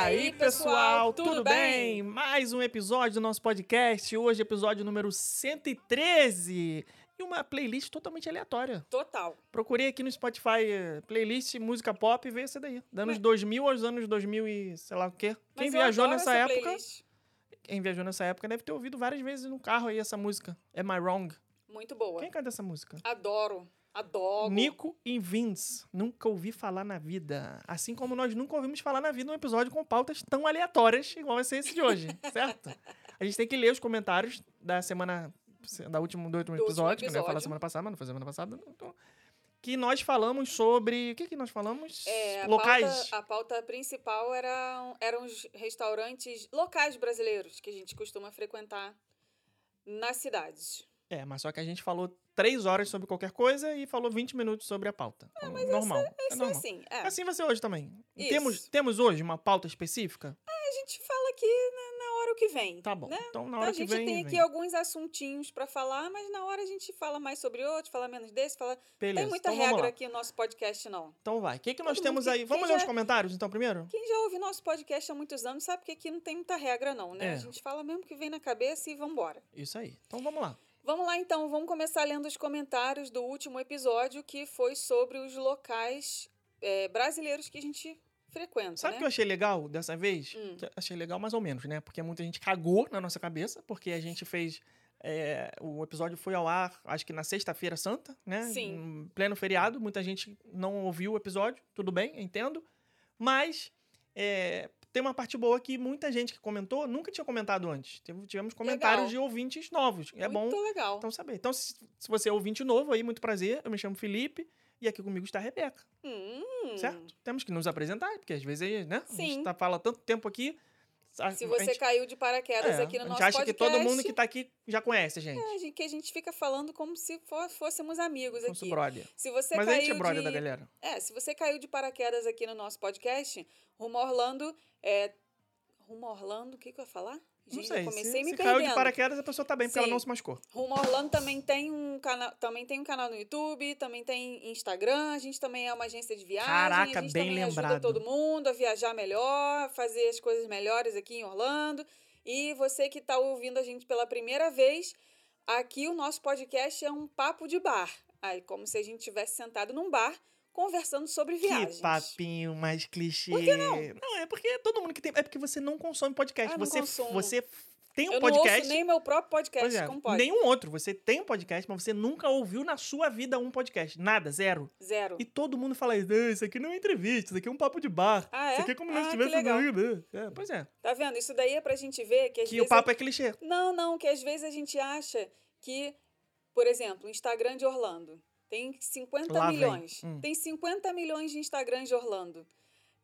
aí, pessoal, tudo bem? Mais um episódio do nosso podcast. Hoje, episódio número 113. E uma playlist totalmente aleatória. Total. Procurei aqui no Spotify eh, playlist música pop e veio essa daí. Da anos Mas- 2000 aos anos 2000 e sei lá o quê. Quem Mas viajou nessa essa época, playlist. quem viajou nessa época deve ter ouvido várias vezes no carro aí essa música. Am I Wrong? Muito boa. Quem canta essa música? Adoro. Adoro. Nico e Vince. Nunca ouvi falar na vida. Assim como nós nunca ouvimos falar na vida um episódio com pautas tão aleatórias igual vai ser esse de hoje, certo? A gente tem que ler os comentários da semana. Da última, do último Do último episódio, que eu ia falar semana passada, mas não foi semana passada. Então, que nós falamos sobre. O que, que nós falamos? É, a Locais. Pauta, a pauta principal era, eram os restaurantes locais brasileiros que a gente costuma frequentar nas cidades. É, mas só que a gente falou três horas sobre qualquer coisa e falou 20 minutos sobre a pauta. normal. é Isso é normal. assim. É. Assim vai ser hoje também. Isso. Temos, temos hoje uma pauta específica? A gente fala aqui na, na hora o que vem. Tá bom. Né? Então, na Então, hora a que gente vem. tem aqui vem. alguns assuntinhos pra falar, mas na hora a gente fala mais sobre outro, fala menos desse, fala. Beleza. tem muita então, regra aqui no nosso podcast, não. Então vai. O que, que nós Todo temos mundo aí? Vamos ler os já- comentários então primeiro? Quem já ouve nosso podcast há muitos anos sabe que aqui não tem muita regra, não, né? É. A gente fala mesmo que vem na cabeça e vambora. Isso aí. Então vamos lá. Vamos lá então, vamos começar lendo os comentários do último episódio que foi sobre os locais é, brasileiros que a gente frequenta, Sabe o né? que eu achei legal dessa vez? Hum. Achei legal mais ou menos, né? Porque muita gente cagou na nossa cabeça, porque a gente fez. é, o episódio foi ao ar, acho que na sexta-feira santa, né? Sim. Em pleno feriado. Muita gente não ouviu o episódio, tudo bem, entendo. Mas é, tem uma parte boa que muita gente que comentou nunca tinha comentado antes. Tive- Tivemos comentários Legal. de ouvintes novos. É bom Muito legal. então saber. Então, se, se você é ouvinte novo aí, muito prazer. Eu me chamo Felipe e aqui comigo está a Rebeca, Hum, certo? Temos que nos apresentar, porque às vezes aí, né? A gente Sim. tá, fala tanto tempo aqui. a- Se a você gente- caiu de paraquedas é, aqui no a gente nosso acha podcast... que todo mundo que tá aqui já conhece a gente. é, a que a gente fica falando como se fo- fôssemos amigos Nosso aqui. brother. Se você Mas a caiu gente é brother de... da galera. É, se você caiu de paraquedas aqui no nosso podcast, Rumo Orlando é. Rumo Orlando, o que, que eu ia falar? Não Gente, sei. eu comecei se me se perdendo. caiu de paraquedas, a pessoa tá bem, porque ela Sim. não se machucou. Rumo Orlando também tem um canal, também tem um canal no YouTube, também tem Instagram, a gente também é uma agência de viagem, Caraca, a gente bem também ajuda lembrado. todo mundo a viajar melhor, fazer as coisas melhores aqui em Orlando. E você que está ouvindo a gente pela primeira vez, aqui o nosso podcast é um papo de bar. Aí, como se a gente tivesse sentado num bar conversando sobre viagens. Que papinho mais clichê. Por que não? Não, é porque todo mundo que tem. É porque você não consome podcast. Ah, você, consumo. você tem um Eu podcast. não ouço nem meu próprio podcast, Pois é, como pode? nenhum outro. Você tem um podcast, mas você nunca ouviu na sua vida um podcast. Nada, zero. Zero. E todo mundo fala isso. "Ah, Isso aqui não é entrevista, isso aqui é um papo de bar. Ah, é? Isso aqui é como Ah, que estivéssemos. legal. É, pois é. Tá vendo? Isso daí é pra gente ver que às Que vezes... o papo é clichê. Não, não, que às vezes a gente acha que, por exemplo, o Instagram de Orlando tem 50 Lá milhões. Hum. Tem 50 milhões de Instagrams de Orlando.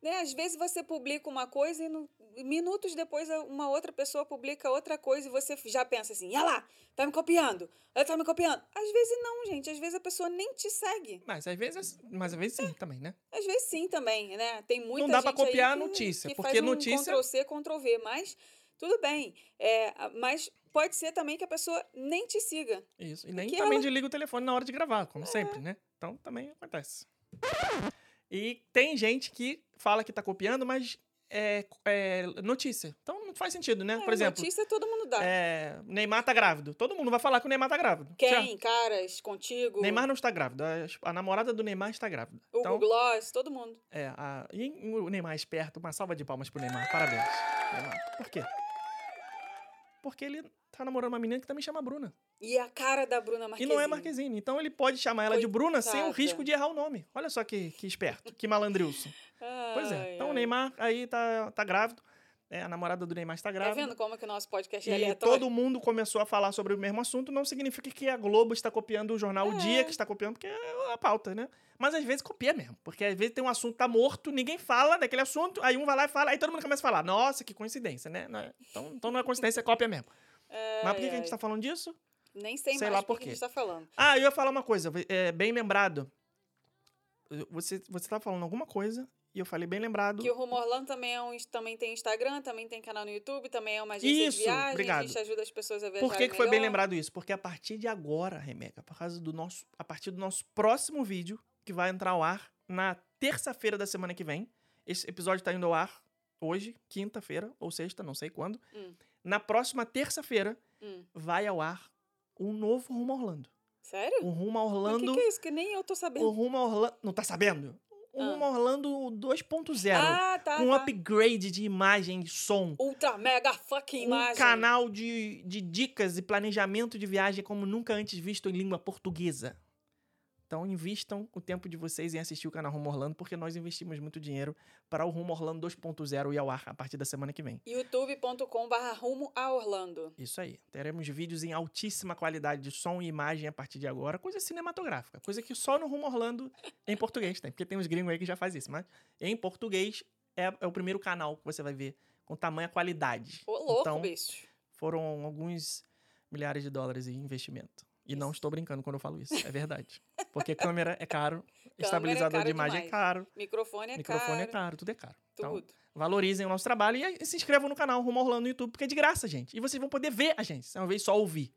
Né? Às vezes você publica uma coisa e no- minutos depois uma outra pessoa publica outra coisa e você já pensa assim, olha lá, tá me copiando, ela tá me copiando. Às vezes não, gente, às vezes a pessoa nem te segue. Mas às vezes, mas às vezes sim também, né? Às vezes sim também, né? Tem muita dá pra gente aí copiar a notícia, que porque faz um notícia- Ctrl C, Ctrl V, mas tudo bem. É, mas pode ser também que a pessoa nem te siga. Isso. E nem também ela- desliga o telefone na hora de gravar, como sempre, né? Então também acontece. E tem gente que fala que tá copiando, mas é, é notícia. Então não faz sentido, né? Por É, exemplo, Notícia todo mundo dá. é, Neymar tá grávido. Todo mundo vai falar que o Neymar tá grávido. Quem? certo? Caras, contigo, Neymar não está grávido. A, a namorada do Neymar está grávida. o Então, Gloss, todo mundo. é, a, e o Neymar é esperto. Uma salva de palmas pro Neymar. Parabéns. Neymar. Por quê? Porque ele tá namorando uma menina que também chama Bruna. E a cara da Bruna E Marquezine. não é Marquezine. Então ele pode chamar ela de Bruna sem o Coitada. risco de errar o nome. Olha só que, que esperto, que malandrilson. Pois é. Ai, Então o ai. Neymar aí tá, tá grávido. É, a namorada do Neymar está Tá grávida. vendo como que o nosso podcast é aleatório? todo mundo começou a falar sobre o mesmo assunto, não significa que a Globo está copiando o jornal O É. Dia, que está copiando, porque é a pauta, né? Mas às vezes copia mesmo, porque às vezes tem um assunto que tá morto, ninguém fala daquele assunto, aí um vai lá e fala, aí todo mundo começa a falar, nossa, que coincidência, né? Não é- Então, então não é coincidência, é cópia mesmo. Mas por que, que a gente tá falando disso? Nem sei, Sei mais lá por que a gente tá falando. Ah, eu ia falar uma coisa, é, bem lembrado. Você, você tá falando alguma coisa, e eu falei bem lembrado. Que o Rumo Orlando também, é um, também tem Instagram, também tem canal no YouTube, também é uma agência Isso, de viagem, obrigado. a gente ajuda as pessoas a viajar Por que, que foi bem lembrado isso? Porque a partir de agora, Rebeca, por causa do nosso, a partir do nosso próximo vídeo, que vai entrar ao ar na terça-feira da semana que vem. Esse episódio tá indo ao ar hoje, quinta-feira, ou sexta, não sei quando. Hum. Na próxima terça-feira Hum. vai ao ar um novo Rumo Orlando. Sério? Um Rumo a Mas O Orlando. que, que é isso? Que nem eu tô O sabendo. Rumo a Orlando. Não tá sabendo? O Ah. Orlando 2.0. Ah, tá. um tá. upgrade de imagem e som. Ultra mega fucking Um imagem. canal de, de dicas e planejamento de viagem como nunca antes visto em língua portuguesa. Então invistam o tempo de vocês em assistir o canal Rumo Orlando, porque nós investimos muito dinheiro para o Rumo Orlando 2.0 ir ao ar a partir da semana que vem. youtube.com/barra rumo a Orlando. Isso aí. Teremos vídeos em altíssima qualidade de som e imagem a partir de agora. Coisa cinematográfica. Coisa que só no Rumo Orlando em português tem. Porque tem uns gringos aí que já faz isso. Mas em português é, é o primeiro canal que você vai ver com tamanha qualidade. Ô, louco, Então, bicho. foram alguns milhares de dólares em investimento. E não estou brincando quando eu falo isso, é verdade. Porque câmera é caro, estabilizador caro de imagem é demais. caro, Microfone é microfone é caro. caro, tudo é caro. Então, Tudo. valorizem o nosso trabalho e se inscrevam no canal Rumo Orlando no YouTube, porque é de graça, gente. E vocês vão poder ver a gente, uma vez só ouvir.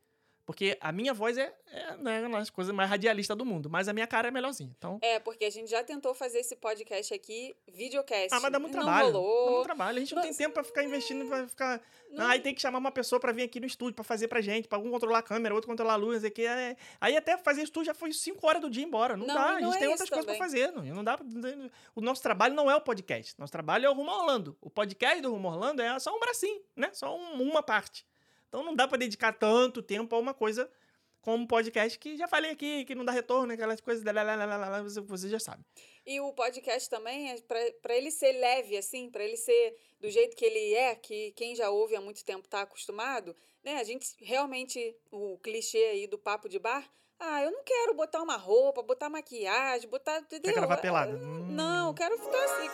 Porque a minha voz é, é né, uma das coisas mais radialistas do mundo, mas a minha cara é melhorzinha. Então, É, porque a gente já tentou fazer esse podcast aqui, videocast. ah, mas dá muito não trabalho. rolou. Dá muito trabalho. A gente não, tem Nossa, tempo pra ficar investindo, pra ficar Não- Aí tem que chamar uma pessoa pra vir aqui no estúdio pra fazer pra gente, pra um controlar a câmera, outro controlar a luz, aqui é... aí até fazer tudo já foi 5 horas do dia embora. Não, Não, dá, a não gente é tem outras coisas pra fazer. Não, não dá, pra- o nosso trabalho não é o podcast. Nosso trabalho é o Rumo Orlando. O podcast do Rumo Orlando é só um bracinho, né? Só um- uma parte. Então não dá pra dedicar tanto tempo a uma coisa como um podcast que já falei aqui, que não dá retorno, aquelas coisas, lá, você, já sabe. E o podcast também, é pra ele ser leve, assim, pra ele ser do jeito que ele é, que quem já ouve há muito tempo tá acostumado, né? A gente realmente, o clichê aí do papo de bar, ah, eu não quero botar uma roupa, botar maquiagem, botar. Entendeu? gravar pelada? Hum. Não, eu quero ficar assim.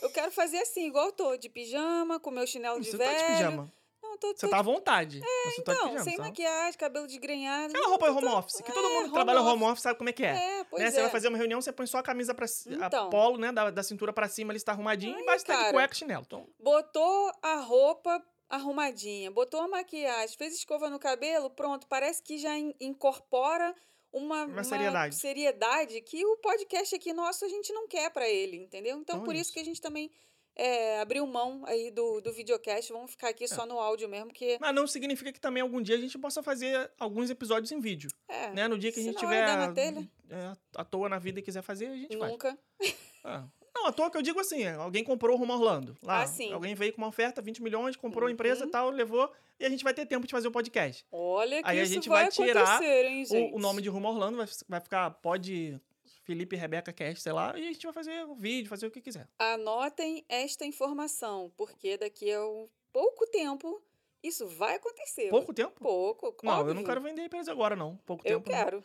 Eu quero fazer assim, igual eu tô, de pijama, com meu chinelo de Você velho. tá de pijama. Não, tô, Você tô tá à vontade. mas você tá de Não, pijama. sem tá? maquiagem, cabelo desgrenhado. Aquela roupa de home office, que todo É, mundo que trabalha office. home office sabe como é que é. É, pois né? é. Você vai fazer uma reunião, você põe só a camisa pra c- Então. a polo, né? Da, da cintura pra cima, ele está arrumadinho, Aí, e basta estar de cara. cueca chinelo. Então, Botou a roupa arrumadinha, botou a maquiagem, fez escova no cabelo, pronto, parece que já in- incorpora uma, Uma seriedade. seriedade que o podcast aqui nosso a gente não quer pra ele, entendeu? Então, Então é por isso isso. que a gente também é, abriu mão aí do, do videocast, vamos ficar aqui só no áudio mesmo, que mas não significa que também algum dia a gente possa fazer alguns episódios em vídeo. é, Né? No dia que a gente tiver telha. é, à toa na vida e quiser fazer, a gente faz. nunca. Ah. Não, à toa que eu digo assim, alguém comprou o Rumo a Orlando. Lá, Ah, sim. alguém veio com uma oferta, 20 milhões, comprou a Uhum. empresa e tal, levou, e a gente vai ter tempo de fazer o podcast. Olha que Aí a gente vai, vai tirar hein, gente? O, o nome de Rumo a Orlando vai, vai ficar Pode Felipe e Rebeca Cast, sei lá, e a gente vai fazer o vídeo, fazer o que quiser. Anotem esta informação, porque daqui a um pouco tempo isso vai acontecer. Pouco tempo? Pouco, Não, eu não quero vender a empresa agora, não. Pouco Eu tempo. não. quero,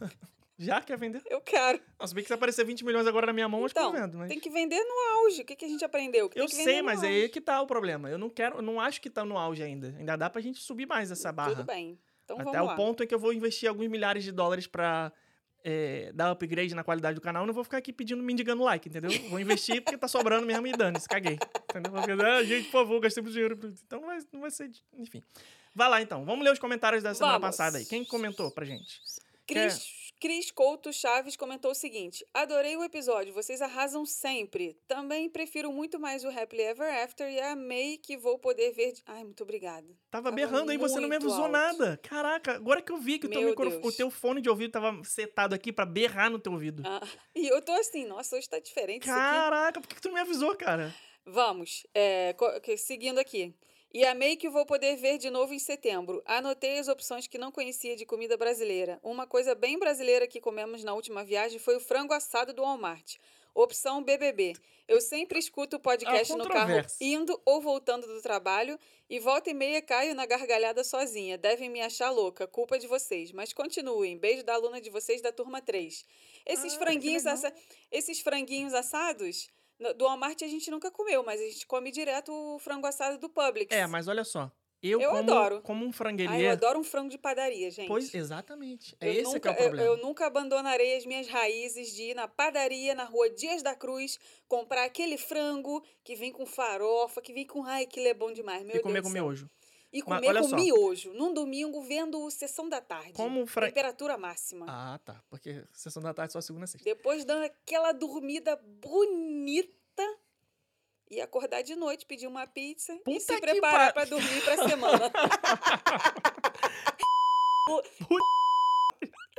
Já quer vender? eu quero. Nossa, bem que se aparecer 20 milhões agora na minha mão, acho que Então, eu vendo. Mas... tem que vender no auge. O que, que a gente aprendeu? Que Eu que sei, mas é auge. aí que tá o problema. Eu não quero, eu não acho que tá no auge ainda. Ainda dá pra gente subir mais essa barra. Tudo bem. Então Até o lá. ponto em que eu vou investir alguns milhares de dólares pra é, dar upgrade na qualidade do canal. Não vou ficar aqui pedindo, mendigando like, entendeu? Vou investir porque tá sobrando mesmo e dane-se, caguei. Entendeu? Ficar, ah, gente, por favor, gastemos dinheiro. Então não vai, não vai ser. Enfim. Vai lá então. Vamos ler os comentários da semana Vamos. passada aí. Quem comentou pra gente? Cris, Cris Couto Chaves comentou o seguinte: Adorei o episódio, vocês arrasam sempre. Também prefiro muito mais o Happily Ever After e amei que vou poder ver. de- Ai, muito obrigada. Tava Tava berrando aí, você não me avisou alto. nada. Caraca, agora que eu vi que o teu, micro- o teu fone de ouvido tava setado aqui pra berrar no teu ouvido. Ah, e eu tô assim, nossa, hoje tá diferente isso aqui. Caraca, por que que tu não me avisou, cara? Vamos, é, seguindo aqui. E amei que vou poder ver de novo em setembro. Anotei as opções que não conhecia de comida brasileira. Uma coisa bem brasileira que comemos na última viagem foi o frango assado do Walmart. Opção BBB. Eu sempre escuto o podcast Há no carro indo ou voltando do trabalho e volta e meia caio na gargalhada sozinha. Devem me achar louca, culpa de vocês. Mas continuem. Beijo da aluna de vocês da turma 3. Esses Ah, franguinhos assa- esses franguinhos assados do Walmart a gente nunca comeu, mas a gente come direto o frango assado do Publix. É, mas olha só. Eu, Eu como, adoro. como um Ai, eu franguelier. adoro um frango de padaria, gente. Pois, exatamente. É eu esse nunca, que é o eu- problema. Eu, nunca abandonarei as minhas raízes de ir na padaria, na rua Dias da Cruz, comprar aquele frango que vem com farofa, que vem com. Ai, que é bom demais, meu e comer Deus com miojo. E comer com miojo num domingo vendo sessão da tarde. Como fra- Temperatura máxima. Ah, tá. Porque sessão da tarde só segunda e sexta. Depois dando aquela dormida bonita e acordar de noite, pedir uma pizza e Puta se que preparar pa- pra dormir pra semana.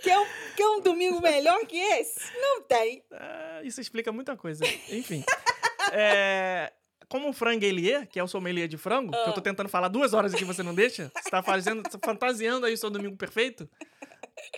Quer, um, quer um domingo melhor que esse? Não tem. Ah, isso explica muita coisa. Enfim. É, como o franguelier, que é o sommelier de frango, que eu Ah. tô tentando falar duas horas aqui você não deixa, você tá fazendo, fantasiando aí o seu domingo perfeito.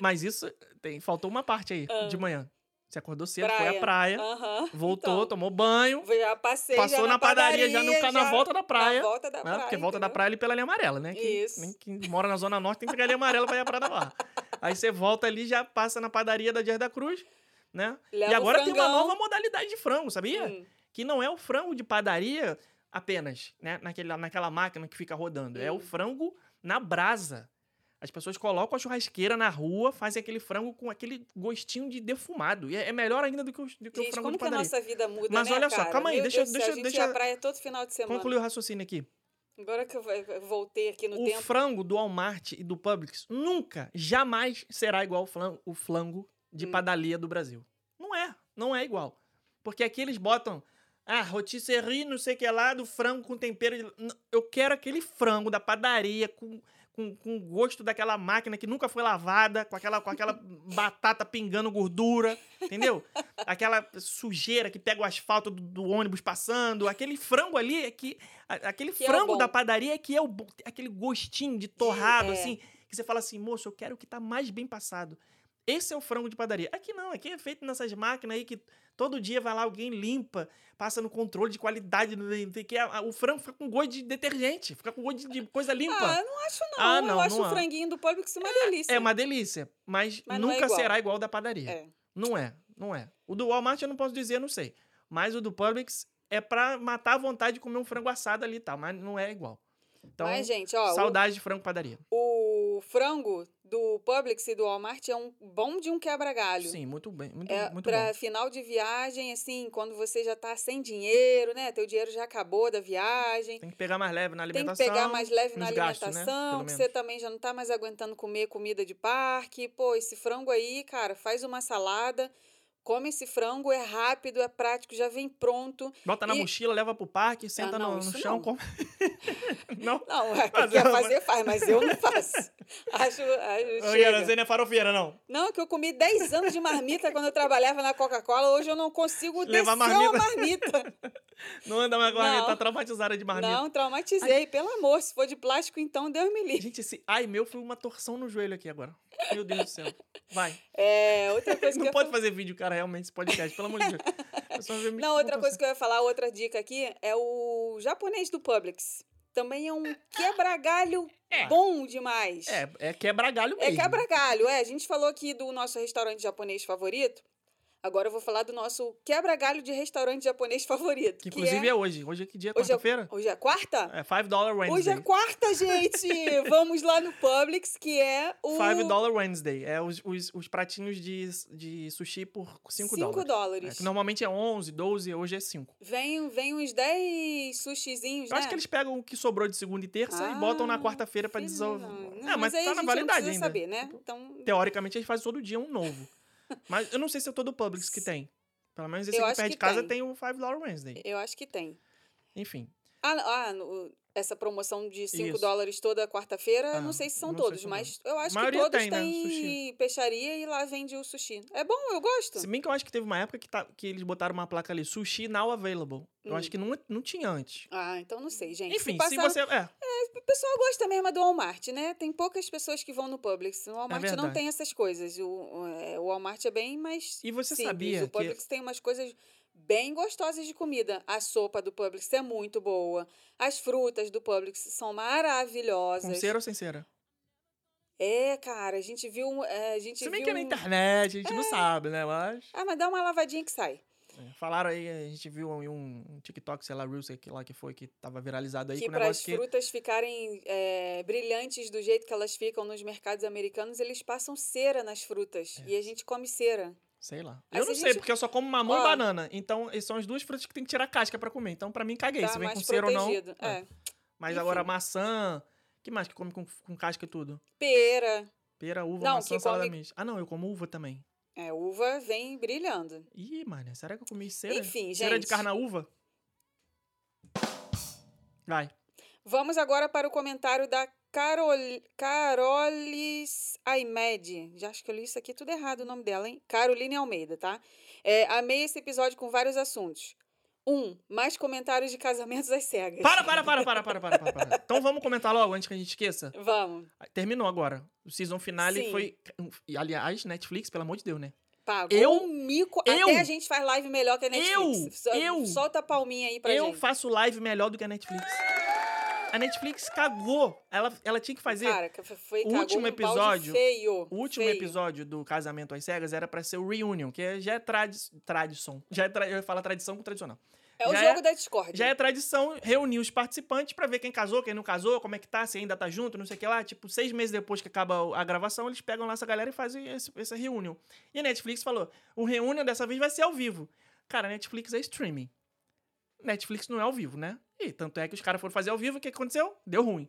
Mas isso, tem, faltou uma parte aí, de manhã. Você acordou cedo, foi à praia, Aham. voltou, Então, tomou banho, Já passei passou já na, padaria, já, no, na volta da praia. Na volta da né? praia. Porque volta da praia ali pela linha amarela, né? Quem, Isso. nem quem mora na Zona Norte tem que pegar a linha amarela pra ir à Praia da Barra. Aí você volta ali, já passa na padaria da Dias da Cruz, né? Leva e agora tem uma nova modalidade de frango, sabia? Hum. Que não é o frango de padaria apenas, né? Naquele, naquela máquina que fica rodando. É o frango na brasa. As pessoas colocam a churrasqueira na rua, fazem aquele frango com aquele gostinho de defumado. E é é melhor ainda do que o, do que o Gente, frango como que a nossa vida muda, Mas né, olha só, cara? calma aí, Meu deixa- Deus do céu, deixa- A deixa- praia todo final de semana. Concluir o raciocínio aqui. Agora que eu voltei aqui no o tempo. frango do Walmart e do Publix nunca, jamais será igual o flango, o flango de Hum. padaria do Brasil. Não é, não é igual. Porque aqui eles botam, ah, rotisserie, não sei o que lá, do frango com tempero. de- Eu quero aquele frango da padaria com, com, com gosto daquela máquina que nunca foi lavada, com aquela, com aquela batata pingando gordura, entendeu? Aquela sujeira que pega o asfalto do, do ônibus passando. Aquele frango ali é que. Aquele Que é o frango bom. da padaria é que é o, aquele gostinho de torrado, é. assim, que você fala assim, moço, eu quero o que tá mais bem passado. Esse é o frango de padaria. Aqui não, aqui é feito nessas máquinas aí que todo dia vai lá, alguém limpa, passa no controle de qualidade, o que. O frango fica com gosto de detergente, fica com gosto de, coisa limpa. Ah, não acho não. Ah, eu não, acho não o é. franguinho do Publix uma delícia. É uma delícia, mas, Mas é nunca igual. será igual da padaria. É. Não é, não é. O do Walmart eu não posso dizer, não sei. Mas o do Publix é pra matar a vontade de comer um frango assado ali e tal, mas não é igual. Então, Mas, gente, ó, o- saudade de frango padaria. o, frango do Publix e do Walmart é um bom de um quebra-galho. Sim, muito bem, muito, É muito pra bom. final de viagem, assim, quando você já tá sem dinheiro, né? Teu dinheiro já acabou da viagem. Tem que pegar mais leve na Tem que alimentação. pegar mais leve na nos gastos, né? alimentação, que você também já não tá mais aguentando comer comida de parque. Pô, esse frango aí, cara, faz uma salada, come esse frango, é rápido, é prático, já vem pronto. Bota na E- mochila, leva pro parque, senta não, no, no chão, não. come. não? Não, é, Mas quer fazer, faz, mas eu não faço. Acho, acho. Iana, você não é farofeira, não. Não, que eu comi 10 anos de marmita quando eu trabalhava na Coca-Cola. Hoje eu não consigo Levar descer uma marmita. marmita. Não anda mais com marmita, Não. tá traumatizada de marmita. Não, traumatizei. Pelo amor, se for de plástico, então Deus me livre. Gente, esse ai meu foi uma torção no joelho aqui agora. Meu Deus do céu. Vai. É, outra coisa que Não eu pode fazer vídeo, cara, realmente, esse podcast, pelo amor de Deus. Não, outra coisa que eu ia falar, outra dica aqui, é o japonês do Publix. Também é um quebra-galho É. bom demais. É, é quebra-galho É mesmo. quebra-galho, é. A gente falou aqui do nosso restaurante japonês favorito. Agora eu vou falar do nosso quebra-galho de restaurante japonês favorito. Que inclusive é... é hoje. Hoje é que dia? Hoje é- Quarta-feira? Hoje é quarta? É 5 Dollar Wednesday. Hoje é quarta, gente! Vamos lá no Publix, que é o... 5 Dollar Wednesday. É os, os, os pratinhos de, de sushi por 5 Cinco dólares. dólares. É, que normalmente é 11, 12, hoje é 5. Vem, vem uns 10 sushizinhos, Eu né? acho que eles pegam o que sobrou de segunda e terça e botam na Ah, quarta-feira pra filho, desenvolver. não. É, mas, aí tá na validade não ainda. saber, né? Então, Teoricamente, eles fazem todo dia um novo. Mas eu não sei se é todo o Publix que tem. Pelo menos esse Eu aqui perto de casa tem. tem o 5 Dollar Wednesday. eu acho que tem. Enfim. Ah, ah no- essa promoção de 5 Isso. dólares toda quarta-feira, Ah, não sei se são não todos, se mas eu acho que todos tem, né, têm sushi. peixaria e lá vende o sushi. É bom, eu gosto. Se bem que eu acho que teve uma época que, tá, que eles botaram uma placa ali, sushi now available. Eu Hum. acho que não, não tinha antes. Ah, então não sei, gente. Enfim, se, se passar... você. É, O pessoal gosta mesmo do Walmart, né? Tem poucas pessoas que vão no Publix. O Walmart não É verdade. tem essas coisas. O, o, é, o Walmart é bem mais E você simples. sabia O que- Publix tem umas coisas bem gostosas de comida. A sopa do Publix é muito boa. As frutas do Publix são com maravilhosas. cera ou sem cera? É, cara, a gente viu... é, a gente Se bem viu que é na internet, a gente não sabe, né? Mas. Ah, mas dá uma lavadinha que sai. é, Falaram aí, a gente viu em um, um TikTok, sei lá, Reels sei lá que foi, que tava viralizado aí que com o para as que. frutas ficarem é, brilhantes do jeito que elas ficam nos mercados americanos, eles passam cera nas frutas. É. E a gente come cera. Sei lá. Aí Eu não sei, gente- porque eu só como mamão Ó. e banana. Então, essas são as duas frutas que tem que tirar a casca pra comer. Então, pra mim, caguei. tá se vem com cera ou não. é. É. Mas Enfim. agora, maçã, que mais que come com, com casca e tudo? Pera. Pera, uva, Não, maçã, salada come- mista. Ah, não, eu como uva também. É, uva vem brilhando. Ih, mano, será que eu comi cera? Enfim, Cera de gente. carnaúva? Vai. Vamos agora para o comentário da Carol... Carolis Aimed. Já acho que eu li isso aqui tudo errado o nome dela, hein? Caroline Almeida, tá? É, amei esse episódio com vários assuntos. Um, mais comentários de casamentos às cegas. Para, para, para, para, para, para, para, para. Então vamos comentar logo antes que a gente esqueça. Vamos. Terminou agora. O season finale Sim. foi. Aliás, Netflix, pelo amor de Deus, né? Pagou Eu- um mico. eu- Até a gente faz live melhor que a Netflix. Eu- Sol- eu- Solta a palminha aí pra eu gente. faço live melhor do que a Netflix. A Netflix cagou. Ela, ela tinha que fazer. Cara, foi O último episódio- feio. O último feio. episódio do Casamento às Cegas era pra ser o Reunion, que já é tradi tradição. Já é tra eu ia falar tradição com tradicional. É o já jogo é- da Discord. Já é tradição reunir os participantes pra ver quem casou, quem não casou, como é que tá, se ainda tá junto, não sei o que lá. Tipo, seis meses depois que acaba a gravação, eles pegam lá essa galera e fazem esse, essa reunião. E a Netflix falou: o reunião dessa vez vai ser ao vivo. Cara, a Netflix é streaming. Netflix não é ao vivo, né? E tanto é que os caras foram fazer ao vivo, o que aconteceu? Deu ruim.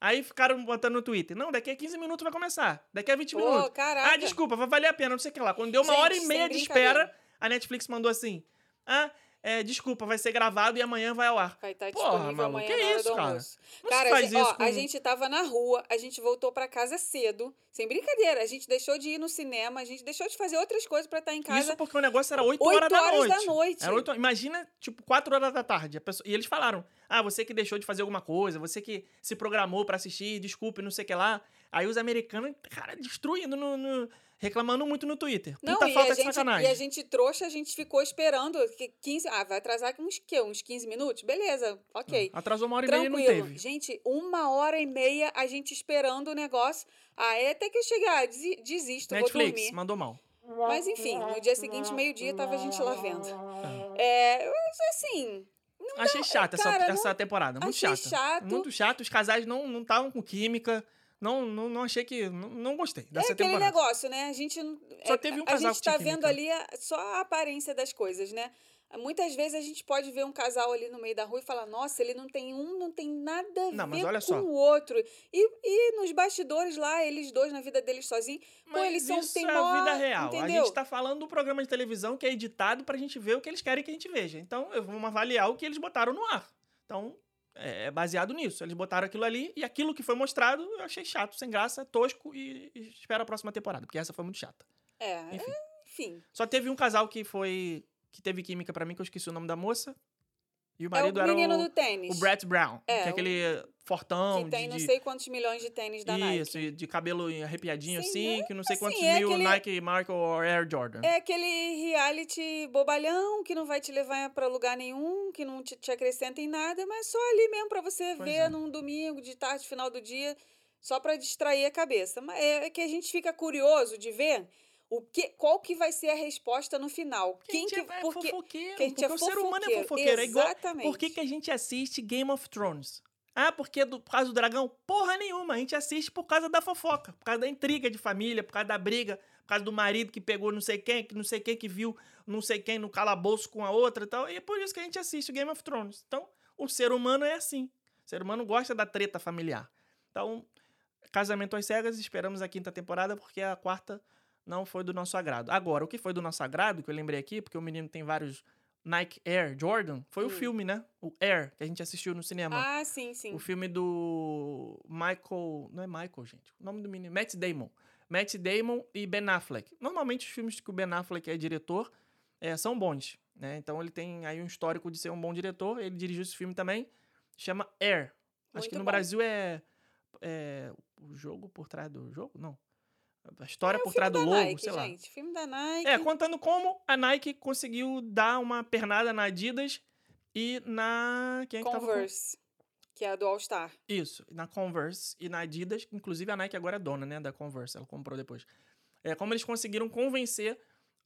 Aí ficaram botando no Twitter: não, daqui a 15 minutos vai começar. Daqui a 20 Pô, minutos. caraca. Ah, desculpa, vai valer a pena, não sei o que lá. Quando deu uma Gente, hora e meia de espera, a Netflix mandou assim: ah, é, desculpa, vai ser gravado e amanhã vai ao ar. Vai estar Porra, disponível maluco, amanhã que hora isso, cara? Não cara, faz a, gente, isso ó, com... a gente tava na rua, a gente voltou pra casa cedo. Sem brincadeira, a gente deixou de ir no cinema, a gente deixou de fazer outras coisas pra estar em casa. Isso porque o negócio era 8 8 horas, da horas noite. da noite. Era 8, imagina, tipo, 4 horas da tarde. pessoa- e eles falaram: Ah, você que deixou de fazer alguma coisa, você que se programou pra assistir, desculpe, não sei o que lá. Aí os americanos, cara, destruindo, no, no- reclamando muito no Twitter. Não, Puta e falta a, de gente, sacanagem. e a gente trouxa, a gente ficou esperando que 15. Ah, vai atrasar uns, quê? uns 15 minutos? Beleza, ok. Atrasou uma hora e meia e não Tranquilo. teve. Gente, uma hora e meia a gente esperando o negócio. Aí até que eu chegar, ah, desi- desisto, vou Netflix, dormir. mandou mal. Mas enfim, no dia seguinte, meio-dia, tava a gente lá vendo. Ah. É, mas, assim, Achei chata essa, cara, não- essa temporada. Muito achei chata. chato. Muito chato. Os casais não estavam com química. Não, não, não achei que. Não, não gostei é dessa aquele temporada. negócio, né? A gente não- Só é, teve um a casal gente que tinha tá vendo química. ali a- só a aparência das coisas, né? Muitas vezes a gente pode ver um casal ali no meio da rua e falar, nossa, ele não tem um, não tem nada a Não, ver com só. o outro. E, e nos bastidores lá, eles dois na vida deles sozinhos, pô, eles são isso tem é a mó- vida real. Entendeu? A gente tá falando do programa de televisão que é editado pra gente ver o que eles querem que a gente veja. Então, eu vamos avaliar o que eles botaram no ar. Então, é baseado nisso. Eles botaram aquilo ali e aquilo que foi mostrado eu achei chato, sem graça, tosco e, e espero a próxima temporada, porque essa foi muito chata. É, Enfim. é, enfim. Só teve um casal que foi. que teve química pra mim, que eu esqueci o nome da moça. E o É marido o era menino o, do tênis. o Brett Brown, É, que é o- aquele fortão que tem de, não sei quantos milhões de tênis da Nike. Isso, de cabelo arrepiadinho Sim, assim, é, que não sei assim, quantos é mil aquele- Nike, Michael ou Air Jordan. É aquele reality bobalhão que não vai te levar pra lugar nenhum, que não te, te acrescenta em nada, mas só ali mesmo pra você Pois ver é. num domingo, de tarde, final do dia, só pra distrair a cabeça. Mas é que a gente fica curioso de ver o que, qual que vai ser a resposta no final. Quem que, é porque fofoqueiro, que a gente porque é o ser humano é fofoqueiro. fofoqueiro. É igual, Exatamente. por que, que a gente assiste Game of Thrones? Ah, porque do, por causa do dragão? Porra nenhuma, a gente assiste por causa da fofoca, por causa da intriga de família, por causa da briga, por causa do marido que pegou não sei quem, que não sei quem que viu não sei quem no calabouço com a outra e tal. E é por isso que a gente assiste o Game of Thrones. Então, o ser humano é assim. O ser humano gosta da treta familiar. Então, Casamento às Cegas, esperamos a quinta temporada, porque a quarta não foi do nosso agrado. Agora, o que foi do nosso agrado, que eu lembrei aqui, porque o menino tem vários Nike Air Jordan, foi o Hum. filme, né? O Air, que a gente assistiu no cinema. Ah, sim, sim. O filme do Michael. Não é Michael, gente. O nome do menino. Matt Damon. Matt Damon e Ben Affleck. Normalmente os filmes que o Ben Affleck é diretor é, são bons. Né? Então ele tem aí um histórico de ser um bom diretor. Ele dirigiu esse filme também. Chama Air. Acho Muito que no bom. Brasil é, é. O jogo por trás do jogo? Não. A história É por trás do logo, Nike, sei lá. gente. Filme da Nike. É, contando como a Nike conseguiu dar uma pernada na Adidas e na. Quem é que tava Converse, que é a do All Star. Isso, na Converse e na Adidas. Inclusive a Nike agora é dona, né, da Converse, ela comprou depois. É como eles conseguiram convencer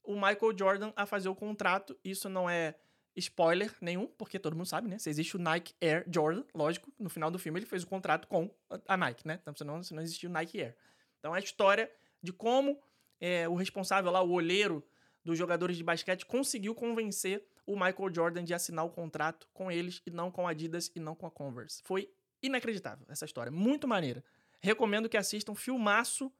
o Michael Jordan a fazer o contrato. Isso não é spoiler nenhum, porque todo mundo sabe, né? Se existe o Nike Air Jordan, lógico, no final do filme ele fez o contrato com a- Nike, né? Então senão, senão existia o Nike Air. Então é a história de como é, o responsável lá, o olheiro dos jogadores de basquete, conseguiu convencer o Michael Jordan de assinar o contrato com eles e não com a Adidas e não com a Converse. Foi inacreditável essa história. Muito maneira. Recomendo que assistam. Filmaço.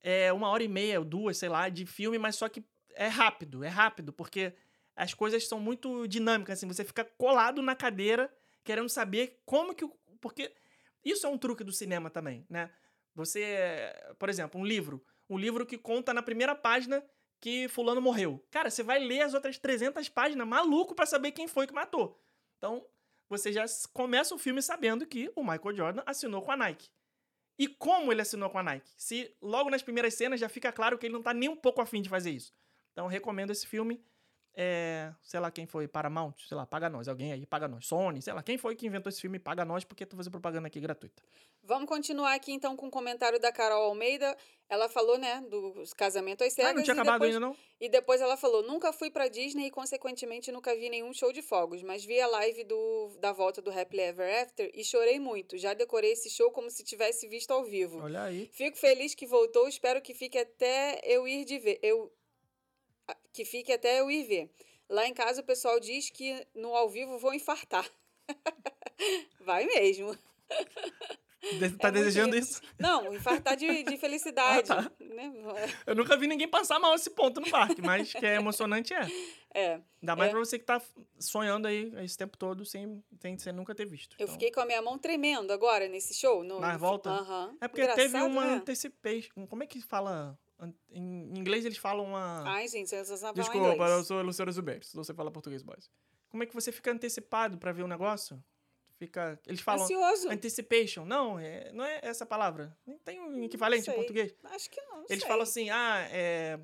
É uma hora e meia, duas, sei lá, de filme, mas só que é rápido. É rápido, porque as coisas são muito dinâmicas. Assim, você fica colado na cadeira, querendo saber como que. Porque isso é um truque do cinema também, né? Você, por exemplo, um livro. Um livro que conta na primeira página que fulano morreu. Cara, você vai ler as outras 300 páginas maluco para saber quem foi que matou. Então, você já começa o filme sabendo que o Michael Jordan assinou com a Nike. E como ele assinou com a Nike? Se logo nas primeiras cenas já fica claro que ele não tá nem um pouco afim de fazer isso. Então, recomendo esse filme. É, sei lá quem foi, Paramount, sei lá, paga nós, alguém aí, paga nós, Sony, sei lá, quem foi que inventou esse filme, paga nós, porque tu fazendo propaganda aqui gratuita. Vamos continuar aqui então com o comentário da Carol Almeida. Ela falou, né, do casamento às cegas. Ah, não tinha acabado depois, ainda não? E depois ela falou: nunca fui pra Disney e, consequentemente, nunca vi nenhum show de fogos, mas vi a live do, da volta do Happily Ever After e chorei muito. Já decorei esse show como se tivesse visto ao vivo. Olha aí. Fico feliz que voltou, espero que fique até eu ir de ver. Eu, que fique até eu ir ver. Lá em casa o pessoal diz que no ao vivo vou infartar. Vai mesmo. Tá é desejando isso? Não, infartar de, de felicidade. Ah, tá. né? Eu nunca vi ninguém passar mal esse ponto no parque, mas que é emocionante é. É. Ainda mais é. pra você que tá sonhando aí esse tempo todo sem, sem, sem nunca ter visto. Eu então. fiquei com a minha mão tremendo agora nesse show. No, Na volta? Uhum. É porque Engraçado, teve uma né? anticipation. Como é que fala? Em inglês eles falam uma. Ai, gente, vocês não Desculpa, eu sou Luciano Zuber. Se você fala português, boys. Como é que você fica antecipado pra ver o negócio? Fica. Eles falam. Ansioso. Anticipation. Não, é, não é essa palavra. Nem tem um equivalente em português. Acho que não. não Eles sei. falam assim, ah, é.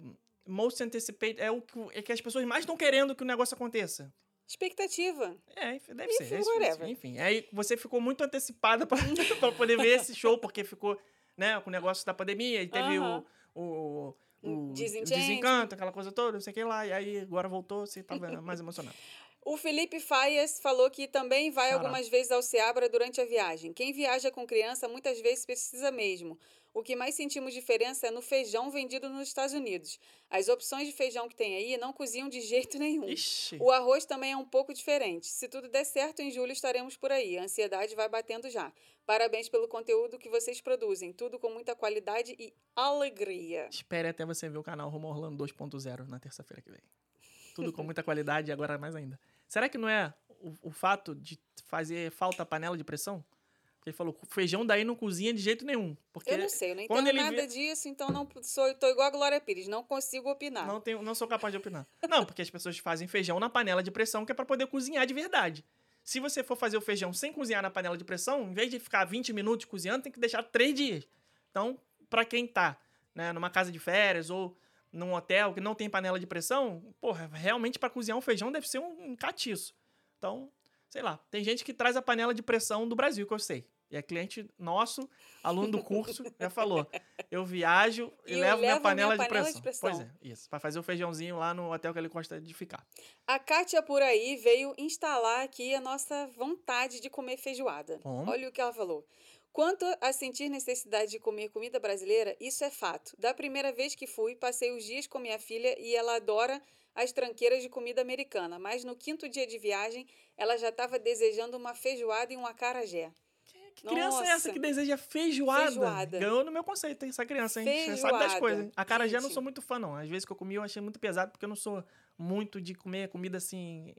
Most anticipated. É o que, é que as pessoas mais estão querendo que o negócio aconteça. Expectativa. É, deve Enfim, ser. É whatever. enfim, aí você ficou muito antecipada pra, pra poder ver esse show, porque ficou, né, com o negócio da pandemia, e teve Aham. o, o, o, o Desenchantment. desencanto, aquela coisa toda, não sei o que lá, e aí agora voltou, você tava mais emocionado. O Felipe Faias falou que também vai Xará. algumas vezes ao Seabra durante a viagem. Quem viaja com criança muitas vezes precisa mesmo. O que mais sentimos diferença é no feijão vendido nos Estados Unidos. As opções de feijão que tem aí não cozinham de jeito nenhum. Ixi. O arroz também é um pouco diferente. Se tudo der certo, em julho estaremos por aí. A ansiedade vai batendo já. Parabéns pelo conteúdo que vocês produzem. Tudo com muita qualidade e alegria. Espere até você ver o canal Rumo Orlando 2.0 na terça-feira que vem. Tudo com muita qualidade e agora mais ainda. Será que não é o, o fato de fazer falta a panela de pressão? Ele falou, feijão daí não cozinha de jeito nenhum. Porque Eu não sei, eu não entendo ele nada vê- disso, então não sou, tô igual a Glória Pires, não consigo opinar. Não, tenho, não sou capaz de opinar. Não, porque as pessoas fazem feijão na panela de pressão, que é pra poder cozinhar de verdade. Se você for fazer o feijão sem cozinhar na panela de pressão, em vez de ficar 20 minutos cozinhando, tem que deixar 3 dias. Então, pra quem tá né, numa casa de férias ou num hotel que não tem panela de pressão, porra, realmente pra cozinhar um feijão deve ser um, um catiço. Então, sei lá, tem gente que traz a panela de pressão do Brasil, que eu sei. E é cliente nosso, aluno do curso, já falou. Eu viajo e, E levo minha levo a minha panela, de, panela pressão. de pressão. Pois é, isso. Pra fazer o feijãozinho lá no hotel que ele gosta de ficar. A Kátia por aí veio instalar aqui a nossa vontade de comer feijoada. Como? Olha o que ela falou. Quanto a sentir necessidade de comer comida brasileira, isso é fato. Da primeira vez que fui, passei os dias com minha filha e ela adora as tranqueiras de comida americana, mas no quinto dia de viagem, ela já estava desejando uma feijoada e um acarajé. Que criança é essa Nossa. que deseja feijoada? Feijoada. Ganhou no meu conceito, hein? Essa criança, hein? Você sabe das Feijoada. coisas, hein? A cara já não sou muito fã, não. Às vezes que eu comi, eu achei muito pesado, porque eu não sou muito de comer comida assim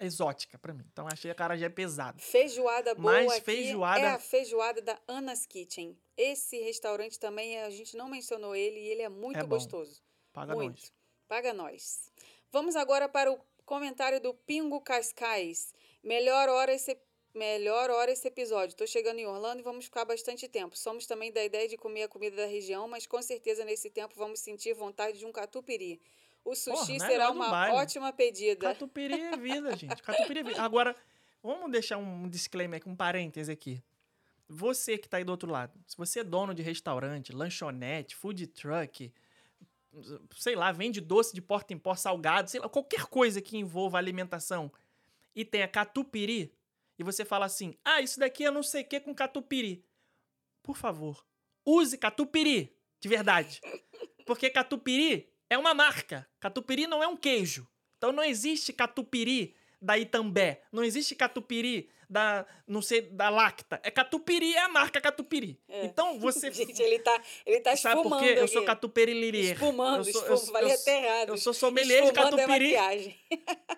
exótica pra mim. Então achei a cara já pesado. Feijoada boa Mas aqui feijoada- é a feijoada da Anna's Kitchen. Esse restaurante também, a gente não mencionou ele e ele é muito É bom. gostoso. Paga Muito. nós. Paga nós. Vamos agora para o comentário do Pingo Cascais. Melhor hora esse, melhor hora esse episódio. Estou chegando em Orlando e vamos ficar bastante tempo. Somos também da ideia de comer a comida da região, mas com certeza nesse tempo vamos sentir vontade de um catupiry. O sushi Porra, será melhor do uma ótima pedida. Catupiry é vida, gente. Catupiry é vida. Agora, vamos deixar um disclaimer aqui, um parêntese aqui. Você que tá aí do outro lado, se você é dono de restaurante, lanchonete, food truck, sei lá, vende doce de porta em porta, salgado, sei lá, qualquer coisa que envolva alimentação e tenha catupiry, e você fala assim, ah, isso daqui é não sei o que com catupiry. Por favor, use catupiry, de verdade. Porque catupiry é uma marca. Catupiry não é um queijo. Então não existe catupiry da Itambé. Não existe catupiry da, não sei, da Lacta. É catupiry, é a marca catupiry. É. Então você... Gente, ele tá, ele tá Sabe espumando por quê? Eu sou catupiry lirier. Espumando, eu sou, espumando. eu, eu, até errado. eu sou sommelier de é catupiry. maquiagem.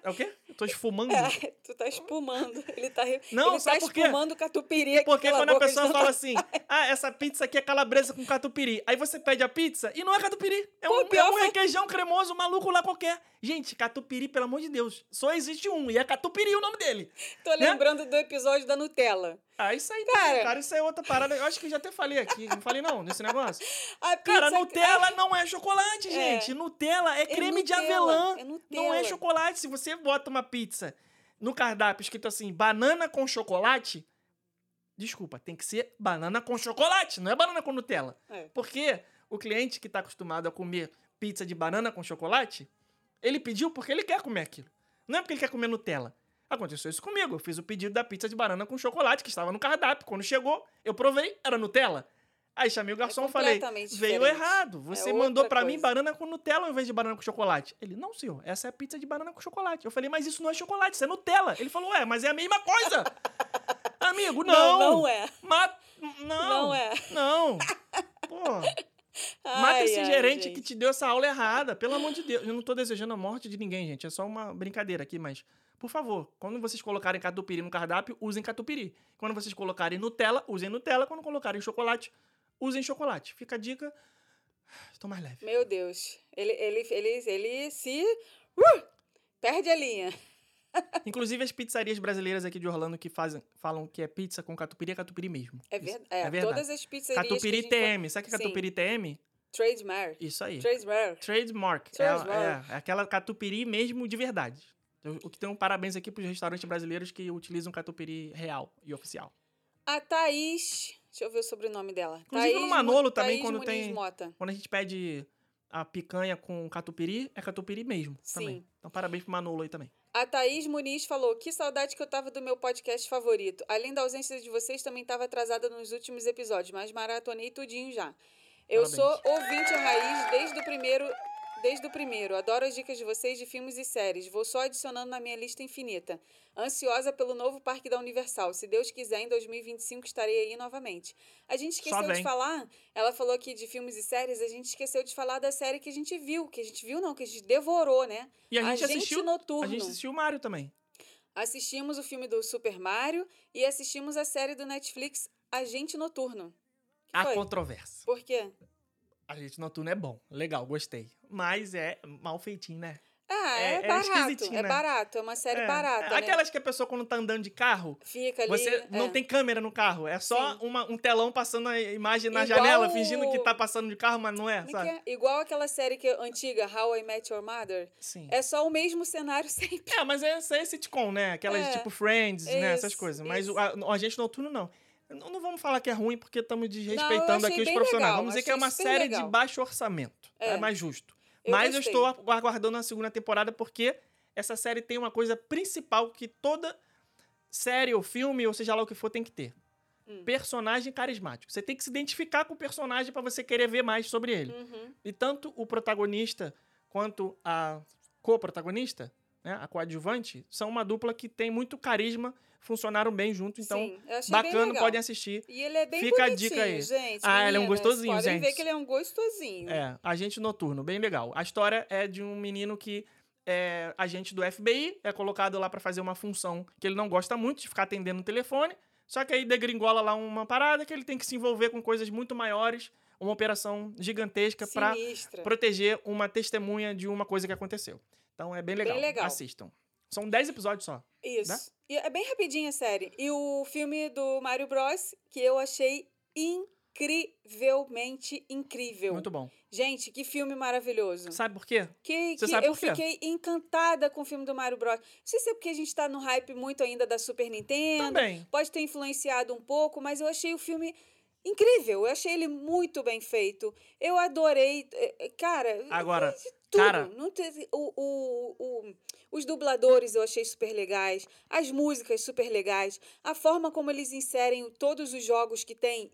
É o quê? Eu tô esfumando? É, tu tá espumando. Ele tá, Não, ele sabe tá espumando catupiry aqui Porque quando a pessoa fala assim, ah, essa pizza aqui é calabresa com catupiry. Aí você pede a pizza e não é catupiry. É Pô, um, pior é um requeijão cremoso maluco lá qualquer. Gente, catupiry, pelo amor de Deus, só existe um e é catupiry o nome dele. Tô lembrando do episódio da Nutella. Ah, isso aí, Cara. cara, isso é outra parada. Eu acho que já até falei aqui. Não falei não, nesse negócio. A Cara, pizza- Nutella não é chocolate, É. gente. Nutella é creme de Nutella, avelã. é não é chocolate. Se você bota uma pizza no cardápio escrito assim, banana com chocolate, desculpa, tem que ser banana com chocolate, não é banana com Nutella. É. Porque o cliente que está acostumado a comer pizza de banana com chocolate, ele pediu porque ele quer comer aquilo. Não é porque ele quer comer Nutella. Aconteceu isso comigo. Eu fiz o pedido da pizza de banana com chocolate, que estava no cardápio. Quando chegou, eu provei, era Nutella. Aí chamei o garçom e falei: completamente veio diferente. errado. Você É mandou pra mim banana com Nutella ao invés de banana com chocolate. Ele: não, senhor, essa é a pizza de banana com chocolate. Eu falei: mas isso não é chocolate, isso é Nutella. Ele falou: é, mas é a mesma coisa. Amigo, não. Não, não é. Ma- não. Não é. Não. Pô. Mata Ai, esse ai, gerente gente. que te deu essa aula errada. Pelo amor de Deus. Eu não tô desejando a morte de ninguém, gente. É só uma brincadeira aqui, mas. Por favor, quando vocês colocarem catupiry no cardápio, usem catupiry. Quando vocês colocarem Nutella, usem Nutella. Quando colocarem chocolate, usem chocolate. Fica a dica. Estou mais leve. Meu Deus. Ele, ele, ele, ele se. Uh! perde a linha. Inclusive, as pizzarias brasileiras aqui de Orlando que fazem, falam que é pizza com catupiry, é catupiry mesmo. É, ver, é, é verdade. Todas as pizzarias. Catupiry gente TM. Sabe que é Sim. catupiry TM? Trademark. Isso aí. Trademark. Trademark. É, Trademark. é, é aquela catupiry mesmo de verdade. O que tem um parabéns aqui pros restaurantes brasileiros que utilizam catupiry real e oficial. A Thaís. Deixa eu ver o sobrenome dela. Inclusive, Thaís no Manolo também, Thaís quando Muniz tem- Mota. Quando a gente pede a picanha com catupiry, é catupiry mesmo também. Sim. Então, parabéns pro Manolo aí também. A Thaís Muniz falou: Que saudade que eu tava do meu podcast favorito. Além da ausência de vocês, também tava atrasada nos últimos episódios, mas maratonei tudinho já. Eu Parabéns. sou ouvinte a raiz desde o primeiro. Desde o primeiro. Adoro as dicas de vocês de filmes e séries. Vou só adicionando na minha lista infinita. Ansiosa pelo novo parque da Universal. Se Deus quiser, em 2025 estarei aí novamente. A gente esqueceu de falar. Ela falou aqui de filmes e séries. A gente esqueceu de falar da série que a gente viu. Que a gente viu, não, que a gente devorou, né? E a gente Agente assistiu. Noturno. A gente assistiu o Mario também. Assistimos o filme do Super Mario e assistimos a série do Netflix Agente Noturno. Que A foi? controvérsia. Por quê? A gente noturno é bom. Legal, gostei. Mas é mal feitinho, né? Ah, é, É- é barato. É né? barato. É uma série É, barata, é né? Aquelas que a pessoa, quando tá andando de carro, Fica ali. Você não é. tem câmera no carro, é só uma- um telão passando a imagem na Igual janela, o- fingindo que tá passando de carro, mas não é, é sabe? é? Igual aquela série que, antiga, How I Met Your Mother. Sim. É só o mesmo cenário sempre. É, mas é, é sitcom, né? Aquelas É. tipo Friends, né? Essas coisas. Mas a, o Agente Noturno, não. Não, não vamos falar que é ruim, porque estamos eu desrespeitando achei aqui os profissionais. legal, Vamos dizer que é uma série legal. de baixo orçamento. É, É. mais justo. Eu mas eu gostei. estou agu- aguardando a segunda temporada, porque essa série tem uma coisa principal que toda série ou filme, ou seja lá o que for, tem que ter. Hum. Personagem carismático. Você tem que se identificar com o personagem para você querer ver mais sobre ele. Uhum. E tanto o protagonista quanto a co-protagonista, né, a coadjuvante, são uma dupla que tem muito carisma, funcionaram bem junto, então Sim, bem bacana, podem assistir. E ele é bem Fica a dica aí. gente. Ah, ele é um meninas, gostosinho, podem gente. ver que ele é um gostosinho. É, agente noturno, bem legal. A história é de um menino que é agente do FBI, é colocado lá para fazer uma função que ele não gosta muito de ficar atendendo o telefone, só que aí degringola lá uma parada que ele tem que se envolver com coisas muito maiores, uma operação gigantesca para proteger uma testemunha de uma coisa que aconteceu. Então é bem legal. legal. Assistam. São 10 episódios só. Isso. né? E é bem rapidinho a série. E o filme do Mario Bros, que eu achei incrivelmente incrível. Muito bom. Gente, que filme maravilhoso. Sabe por quê? Que, Você que sabe eu por quê? fiquei encantada com o filme do Mario Bros. Não sei se é porque a gente tá no hype muito ainda da Super Nintendo. Também. Pode ter influenciado um pouco, mas eu achei o filme incrível. Eu achei ele muito bem feito. Eu adorei. eh, eh, Cara, Agora, tudo. cara- Não teve, o, o, o- os dubladores eu achei super legais, as músicas super legais, a forma como eles inserem todos os jogos que tem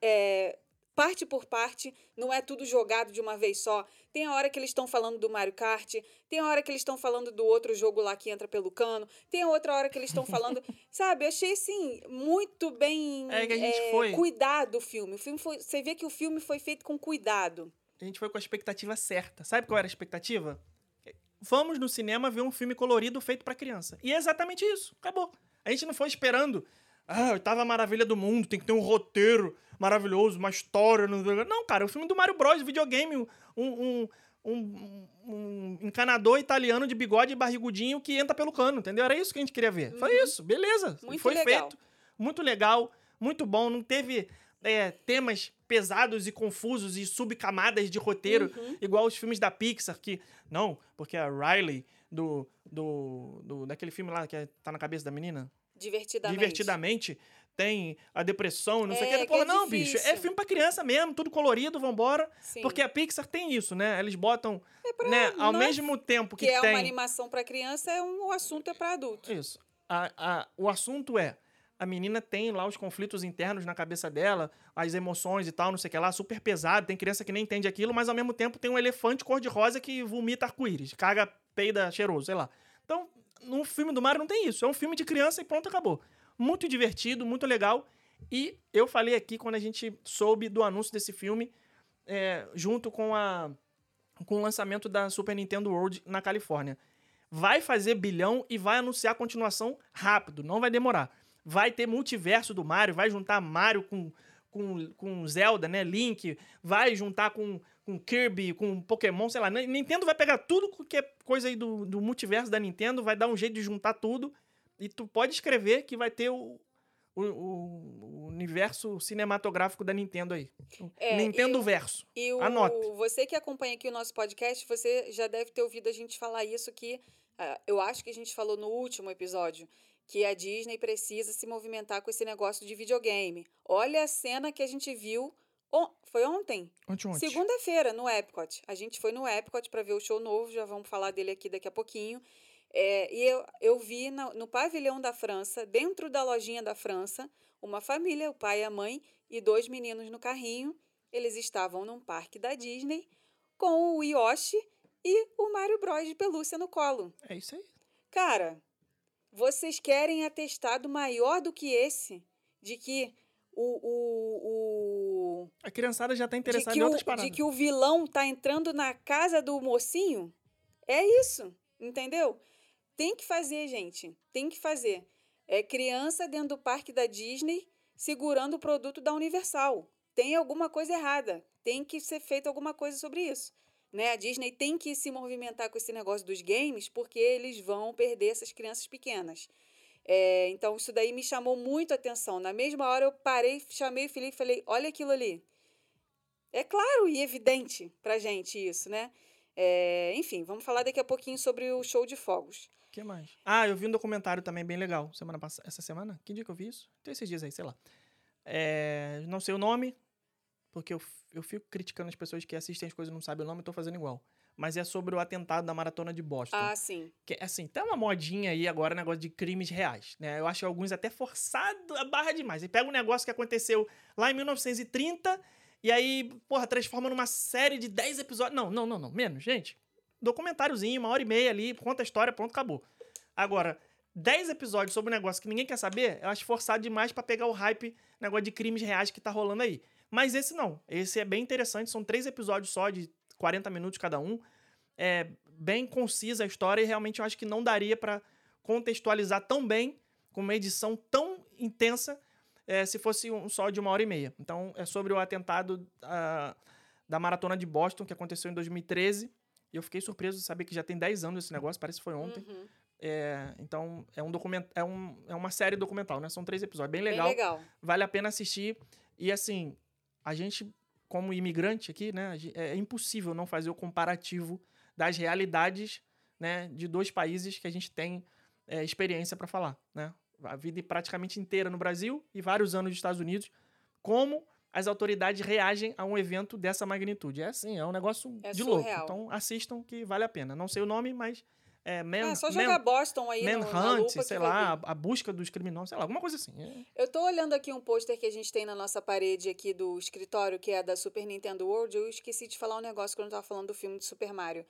é, parte por parte, não é tudo jogado de uma vez só. Tem a hora que eles estão falando do Mario Kart, tem a hora que eles estão falando do outro jogo lá que entra pelo cano, tem a outra hora que eles estão falando. sabe, eu achei assim, muito bem É que a gente é, cuidado o filme. O filme foi, você vê que o filme foi feito com cuidado. A gente foi com a expectativa certa. Sabe qual era a expectativa? Vamos no cinema ver um filme colorido feito pra criança. E é exatamente isso. Acabou. A gente não foi esperando. Ah, oitava maravilha do mundo, tem que ter um roteiro maravilhoso, uma história. Não, não cara, o filme do Mario Bros, videogame, um, um, um, um encanador italiano de bigode e barrigudinho que entra pelo cano, entendeu? Era isso que a gente queria ver. Foi isso, beleza. Muito foi legal. feito. Muito legal, muito bom. Não teve é, temas pesados e confusos e subcamadas de roteiro, igual os filmes da Pixar, que. Não, porque a Riley, do. do, do daquele filme lá que é- tá na cabeça da menina, Divertidamente. divertidamente, tem a depressão, não sei o É, que. Porra, é não, bicho. É difícil. filme pra criança mesmo, tudo colorido, vambora. Sim. Porque a Pixar tem isso, né? Eles botam. pra- né, ao é mesmo tempo que, que é tem. uma animação para criança, é um, o assunto é para adulto. Isso. A, a, o assunto é. A menina tem lá os conflitos internos na cabeça dela, as emoções e tal, não sei o que lá, super pesado. Tem criança que nem entende aquilo, mas ao mesmo tempo tem um elefante cor-de-rosa que vomita arco-íris, caga, peida cheiroso, sei lá. Então, no filme do Mario não tem isso. É um filme de criança e pronto, acabou. Muito divertido, muito legal. E eu falei aqui quando a gente soube do anúncio desse filme, é, junto com, a, com o lançamento da Super Nintendo World na Califórnia vai fazer bilhão e vai anunciar a continuação rápido, não vai demorar. Vai ter multiverso do Mario, vai juntar Mario com, com, com Zelda, né? Link, vai juntar com, com Kirby, com Pokémon, sei lá. Nintendo vai pegar tudo que é coisa aí do, do multiverso da Nintendo, vai dar um jeito de juntar tudo. E tu pode escrever que vai ter o, o, o- universo cinematográfico da Nintendo aí. É, Nintendo Verso. E o, Anote. você que acompanha aqui o nosso podcast, você já deve ter ouvido a gente falar isso que ah, eu acho que a gente falou no último episódio, que a Disney precisa se movimentar com esse negócio de videogame. Olha a cena que a gente viu. on- foi ontem? Ontem, ontem. Segunda-feira, no Epcot. A gente foi no Epcot para ver o show novo, já vamos falar dele aqui daqui a pouquinho. É, e eu, eu vi na- no pavilhão da França, dentro da lojinha da França, uma família, o pai e a mãe, e dois meninos no carrinho. Eles estavam num parque da Disney com o Yoshi e o Mario Bros de pelúcia no colo. É isso aí. Cara, vocês querem atestado maior do que esse? De que o, o, o, A criançada já tá de interessada em o, outras paradas. de que o vilão tá entrando na casa do mocinho? É isso, entendeu? Tem que fazer, gente. Tem que fazer. É criança dentro do parque da Disney segurando o produto da Universal. Tem alguma coisa errada. Tem que ser feito alguma coisa sobre isso. Né? A Disney tem que se movimentar com esse negócio dos games porque eles vão perder essas crianças pequenas. É, então, isso daí me chamou muito a atenção. Na mesma hora, eu parei, chamei o Felipe e falei: olha aquilo ali. É claro e evidente pra gente isso, né? É, enfim, vamos falar daqui a pouquinho sobre o show de fogos. Que mais? Ah, eu vi um documentário também bem legal. Semana passada. Essa semana? Que dia que eu vi isso? Tem esses dias aí, sei lá. É, não sei o nome, porque eu, eu fico criticando as pessoas que assistem as coisas e não sabem o nome, eu tô fazendo igual. Mas é sobre o atentado da maratona de Boston. Ah, sim. Que, assim, tem uma modinha aí agora, negócio de crimes reais, né? Eu acho alguns até forçado a barra demais. E pega um negócio que aconteceu lá em 1930 e aí, porra, transforma numa série de 10 episódios. Não, não, não, não. Menos, gente. Documentáriozinho, uma hora e meia ali, conta a história, pronto, acabou. Agora, 10 episódios sobre um negócio que ninguém quer saber, eu acho forçado demais pra pegar o hype, negócio de crimes reais que tá rolando aí. Mas esse não. Esse é bem interessante, são três episódios só, de 40 minutos cada um é bem concisa a história e realmente eu acho que não daria pra contextualizar tão bem com uma edição tão intensa é, se fosse um só de uma hora e meia. Então é sobre o atentado ah, da maratona de Boston que aconteceu em 2013 e eu fiquei surpreso de saber que já tem 10 anos esse negócio, parece que foi ontem. Uhum. É, então é um documento, é, um, é uma série documental, né? São três episódios, bem Bem legal legal. vale a pena assistir. E assim, a gente, como imigrante aqui, né, é impossível não fazer o comparativo das realidades né, de dois países que a gente tem é, experiência para falar. Né? A vida praticamente inteira no Brasil e vários anos nos Estados Unidos. Como as autoridades reagem a um evento dessa magnitude. É assim, é um negócio É de louco. surreal. Então assistam que vale a pena. Não sei o nome, mas É, Man, É, só Man- jogar Boston aí no, na Manhunt, sei lá, vir. a, busca dos criminosos, sei lá, alguma coisa assim. É. Eu tô olhando aqui um pôster que a gente tem na nossa parede aqui do escritório, que é da Super Nintendo World. Eu esqueci de falar um negócio quando eu tava falando do filme de Super Mario.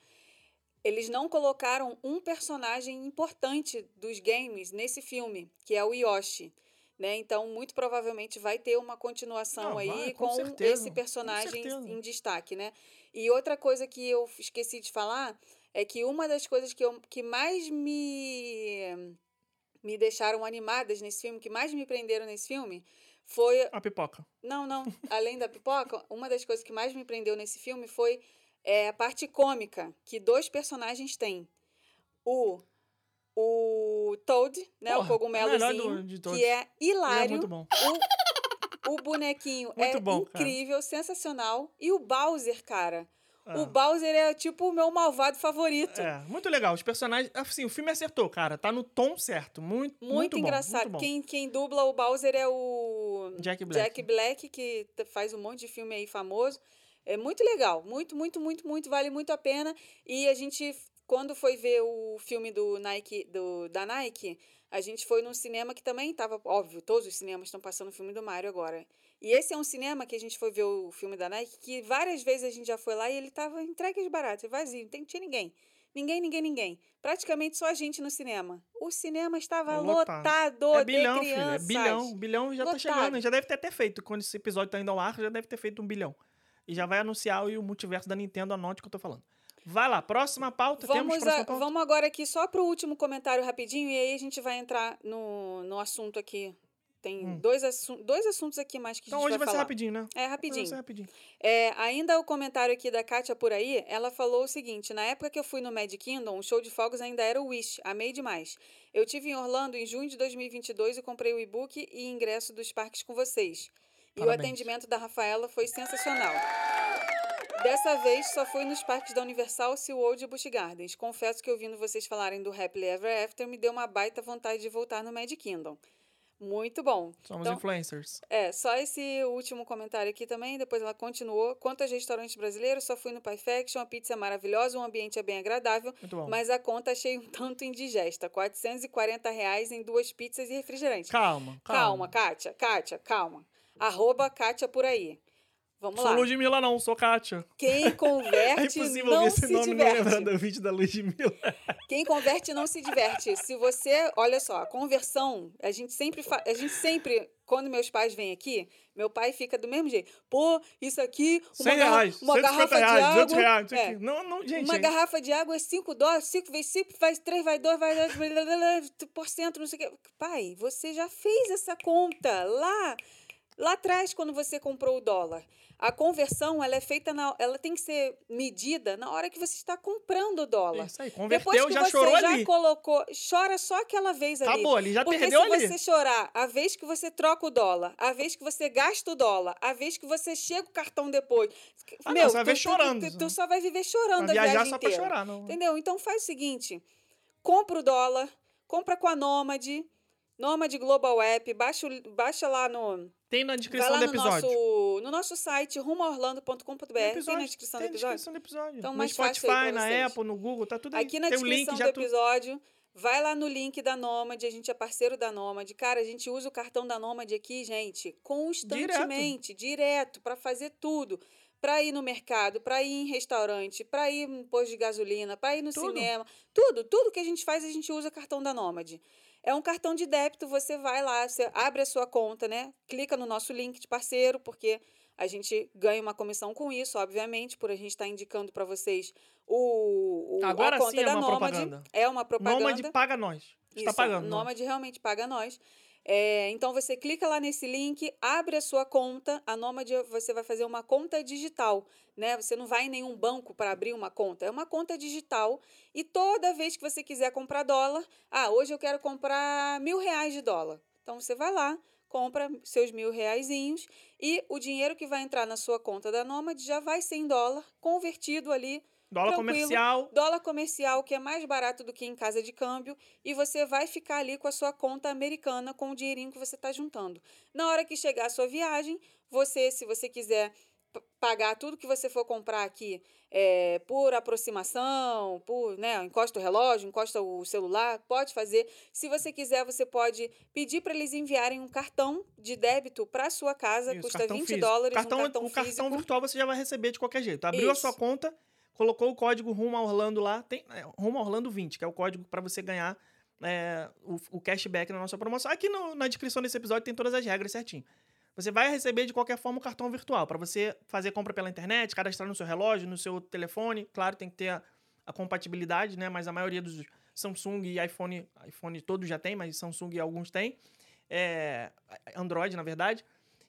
Eles não colocaram um personagem importante dos games nesse filme, que é o Yoshi. Né? Então, muito provavelmente vai ter uma continuação Não, aí vai, com com, certeza, esse com personagem certeza. em destaque, né? E outra coisa que eu esqueci de falar é que uma das coisas que, eu, que mais me me deixaram animadas nesse filme, que mais me prenderam nesse filme, foi. A pipoca. Não, não. Além da pipoca, uma das coisas que mais me prendeu nesse filme foi é, a parte cômica que dois personagens têm. O. O Toad, né? Porra, o cogumelozinho, do- de todos. que é Ele é hilário. muito bom. O, o bonequinho Muito é bom, cara. incrível, sensacional. E o Bowser, cara. O Bowser é tipo o meu malvado favorito. É, muito legal. Os personagens. Assim, o filme acertou, cara. Tá no tom certo. Muito, Muito, muito, bom, engraçado. muito. Quem, quem dubla o Bowser é o Jack Black. Jack Black, que faz um monte de filme aí famoso. É muito legal. Muito, muito, muito, muito. Vale muito a pena. E a gente, quando foi ver o filme do Nike, do, da Nike, a gente foi num cinema que também estava. Óbvio, todos os cinemas estão passando o filme do Mario agora. E esse é um cinema que a gente foi ver o filme da Nike, que várias vezes a gente já foi lá e ele tava entregue de barato, vazio, não tinha ninguém. Ninguém, ninguém, ninguém. Praticamente só a gente no cinema. O cinema estava Lotado. lotado, É bilhão, de filho. É crianças. bilhão. Bilhão já tá Lotado. chegando. Já deve ter até feito. Quando esse episódio tá indo ao ar, já deve ter feito um bilhão. E já vai anunciar aí o multiverso da Nintendo, anote o que eu tô falando. Vai lá, próxima pauta. Temos Vamos, próxima a- pauta? vamos agora aqui só para o último comentário rapidinho e aí a gente vai entrar no, no assunto aqui. Tem Hum. dois, assu dois assuntos aqui mais que Então a gente hoje vai, vai ser rapidinho, né? É, rapidinho. Vai ser rapidinho. É, ainda o comentário aqui da Kátia por aí, ela falou o seguinte: na época que eu fui no Mad Kingdom, o show de fogos ainda era o Wish, amei demais. Eu tive em Orlando em junho de 2022 e comprei o e-book e ingresso dos parques com vocês. E o atendimento da Rafaela foi sensacional. Dessa vez só fui nos parques da Universal, SeaWorld e Busch Gardens. Confesso que ouvindo vocês falarem do Happily Ever After me deu uma baita vontade de voltar no Mad Kingdom. Muito bom. Somos Então, influencers. é, só esse último comentário aqui também, depois ela continuou. Quanto aos restaurantes brasileiros, só fui no Pie Faction, a pizza é maravilhosa, o ambiente é bem agradável, Muito bom. mas a conta achei um tanto indigesta. 440 reais em duas pizzas e refrigerante. Calma, Calma, calma. Kátia, Kátia, calma. Arroba Kátia por aí. Vamos Sou lá. Ludmilla não, sou Kátia. Quem É converte impossível não se esse nome não diverte. do vídeo da Ludmilla. Quem converte não se diverte. Se você, olha só, a conversão, a gente sempre, fa- a gente sempre, quando meus pais vêm aqui, meu pai fica do mesmo jeito. Pô, isso aqui, uma, 100 garra- reais, uma 150 garrafa reais, de 200 água. reais. é. Não, não, gente. uma gente. garrafa de água é 5 dólares, 5 vezes 5 faz 3, vai 2, vai 2, por cento, não sei o quê. Pai, você já fez essa conta lá, lá atrás, quando você comprou o dólar. A conversão, ela é feita, na, ela tem que ser medida na hora que você está comprando o dólar. Isso aí, Depois converteu, que já você chorou já ali. colocou, chora só aquela vez ali. Acabou ali, já Porque perdeu se ali. você chorar a vez que você troca o dólar, a vez que você gasta o dólar, a vez que você chega o cartão depois. Ah, não, meu, você vai tu, ver tu- chorando, Tu, tu só vai viver chorando Pra a viajar viagem só pra inteira. chorar, não. Entendeu? Então faz o seguinte: compra o dólar, compra com a Nômade, Nômade Global App, baixa, baixa lá no. Tem na Vai descrição lá do no episódio. nosso, no nosso site, rumoorlando.com.br. Tem na descrição tem do episódio? descrição do episódio. Então, no mais fácil Spotify, pra na vocês. Apple, no Google, tá tudo aí. Aqui na tem o link descrição já do tudo. episódio, vai lá no link da Nômade, a gente é parceiro da Nômade. Cara, a gente usa o cartão da Nômade aqui, gente, constantemente, direto, para fazer tudo. Para ir no mercado, para ir em restaurante, para ir no posto de gasolina, para ir no Tudo. cinema. Tudo, tudo que a gente faz, a gente usa cartão da Nômade. É um cartão de débito, você vai lá, você abre a sua conta, né? Clica no nosso link de parceiro, porque a gente ganha uma comissão com isso, obviamente, por a gente estar indicando para vocês o, o- Agora a conta sim é da uma Nômade. propaganda. É uma propaganda. Nômade paga nós. Está pagando. não. Nômade realmente paga nós. É, então você clica lá nesse link, abre a sua conta. A Nômade você vai fazer uma conta digital, né? Você não vai em nenhum banco para abrir uma conta, é uma conta digital. E toda vez que você quiser comprar dólar, ah, hoje eu quero comprar mil reais de dólar. Então você vai lá, compra seus mil reaisinhos e o dinheiro que vai entrar na sua conta da Nômade já vai ser em dólar, convertido ali Dólar tranquilo. comercial. dólar comercial, que é mais barato do que em casa de câmbio, e você vai ficar ali com a sua conta americana com o dinheirinho que você está juntando. Na hora que chegar a sua viagem, você, se você quiser pagar tudo que você for comprar aqui é, por aproximação, por, né, encosta o relógio, encosta o celular, pode fazer. Se você quiser, você pode pedir para eles enviarem um cartão de débito para sua casa, Isso, custa cartão 20 físico. dólares Cartão, um cartão o cartão físico. virtual você já vai receber de qualquer jeito. Abriu a sua Isso. conta, colocou o código rumo a Orlando lá, tem é, rumo a Orlando 20, que é o código para você ganhar é, o, o cashback na nossa promoção. Aqui no- na descrição desse episódio tem todas as regras certinho. Você vai receber de qualquer forma o cartão virtual para você fazer compra pela internet, cadastrar no seu relógio, no seu telefone. Claro, tem que ter a, a compatibilidade, né? Mas a maioria dos Samsung e iPhone, iPhone todos já tem, mas Samsung e alguns têm. É, Android, na verdade.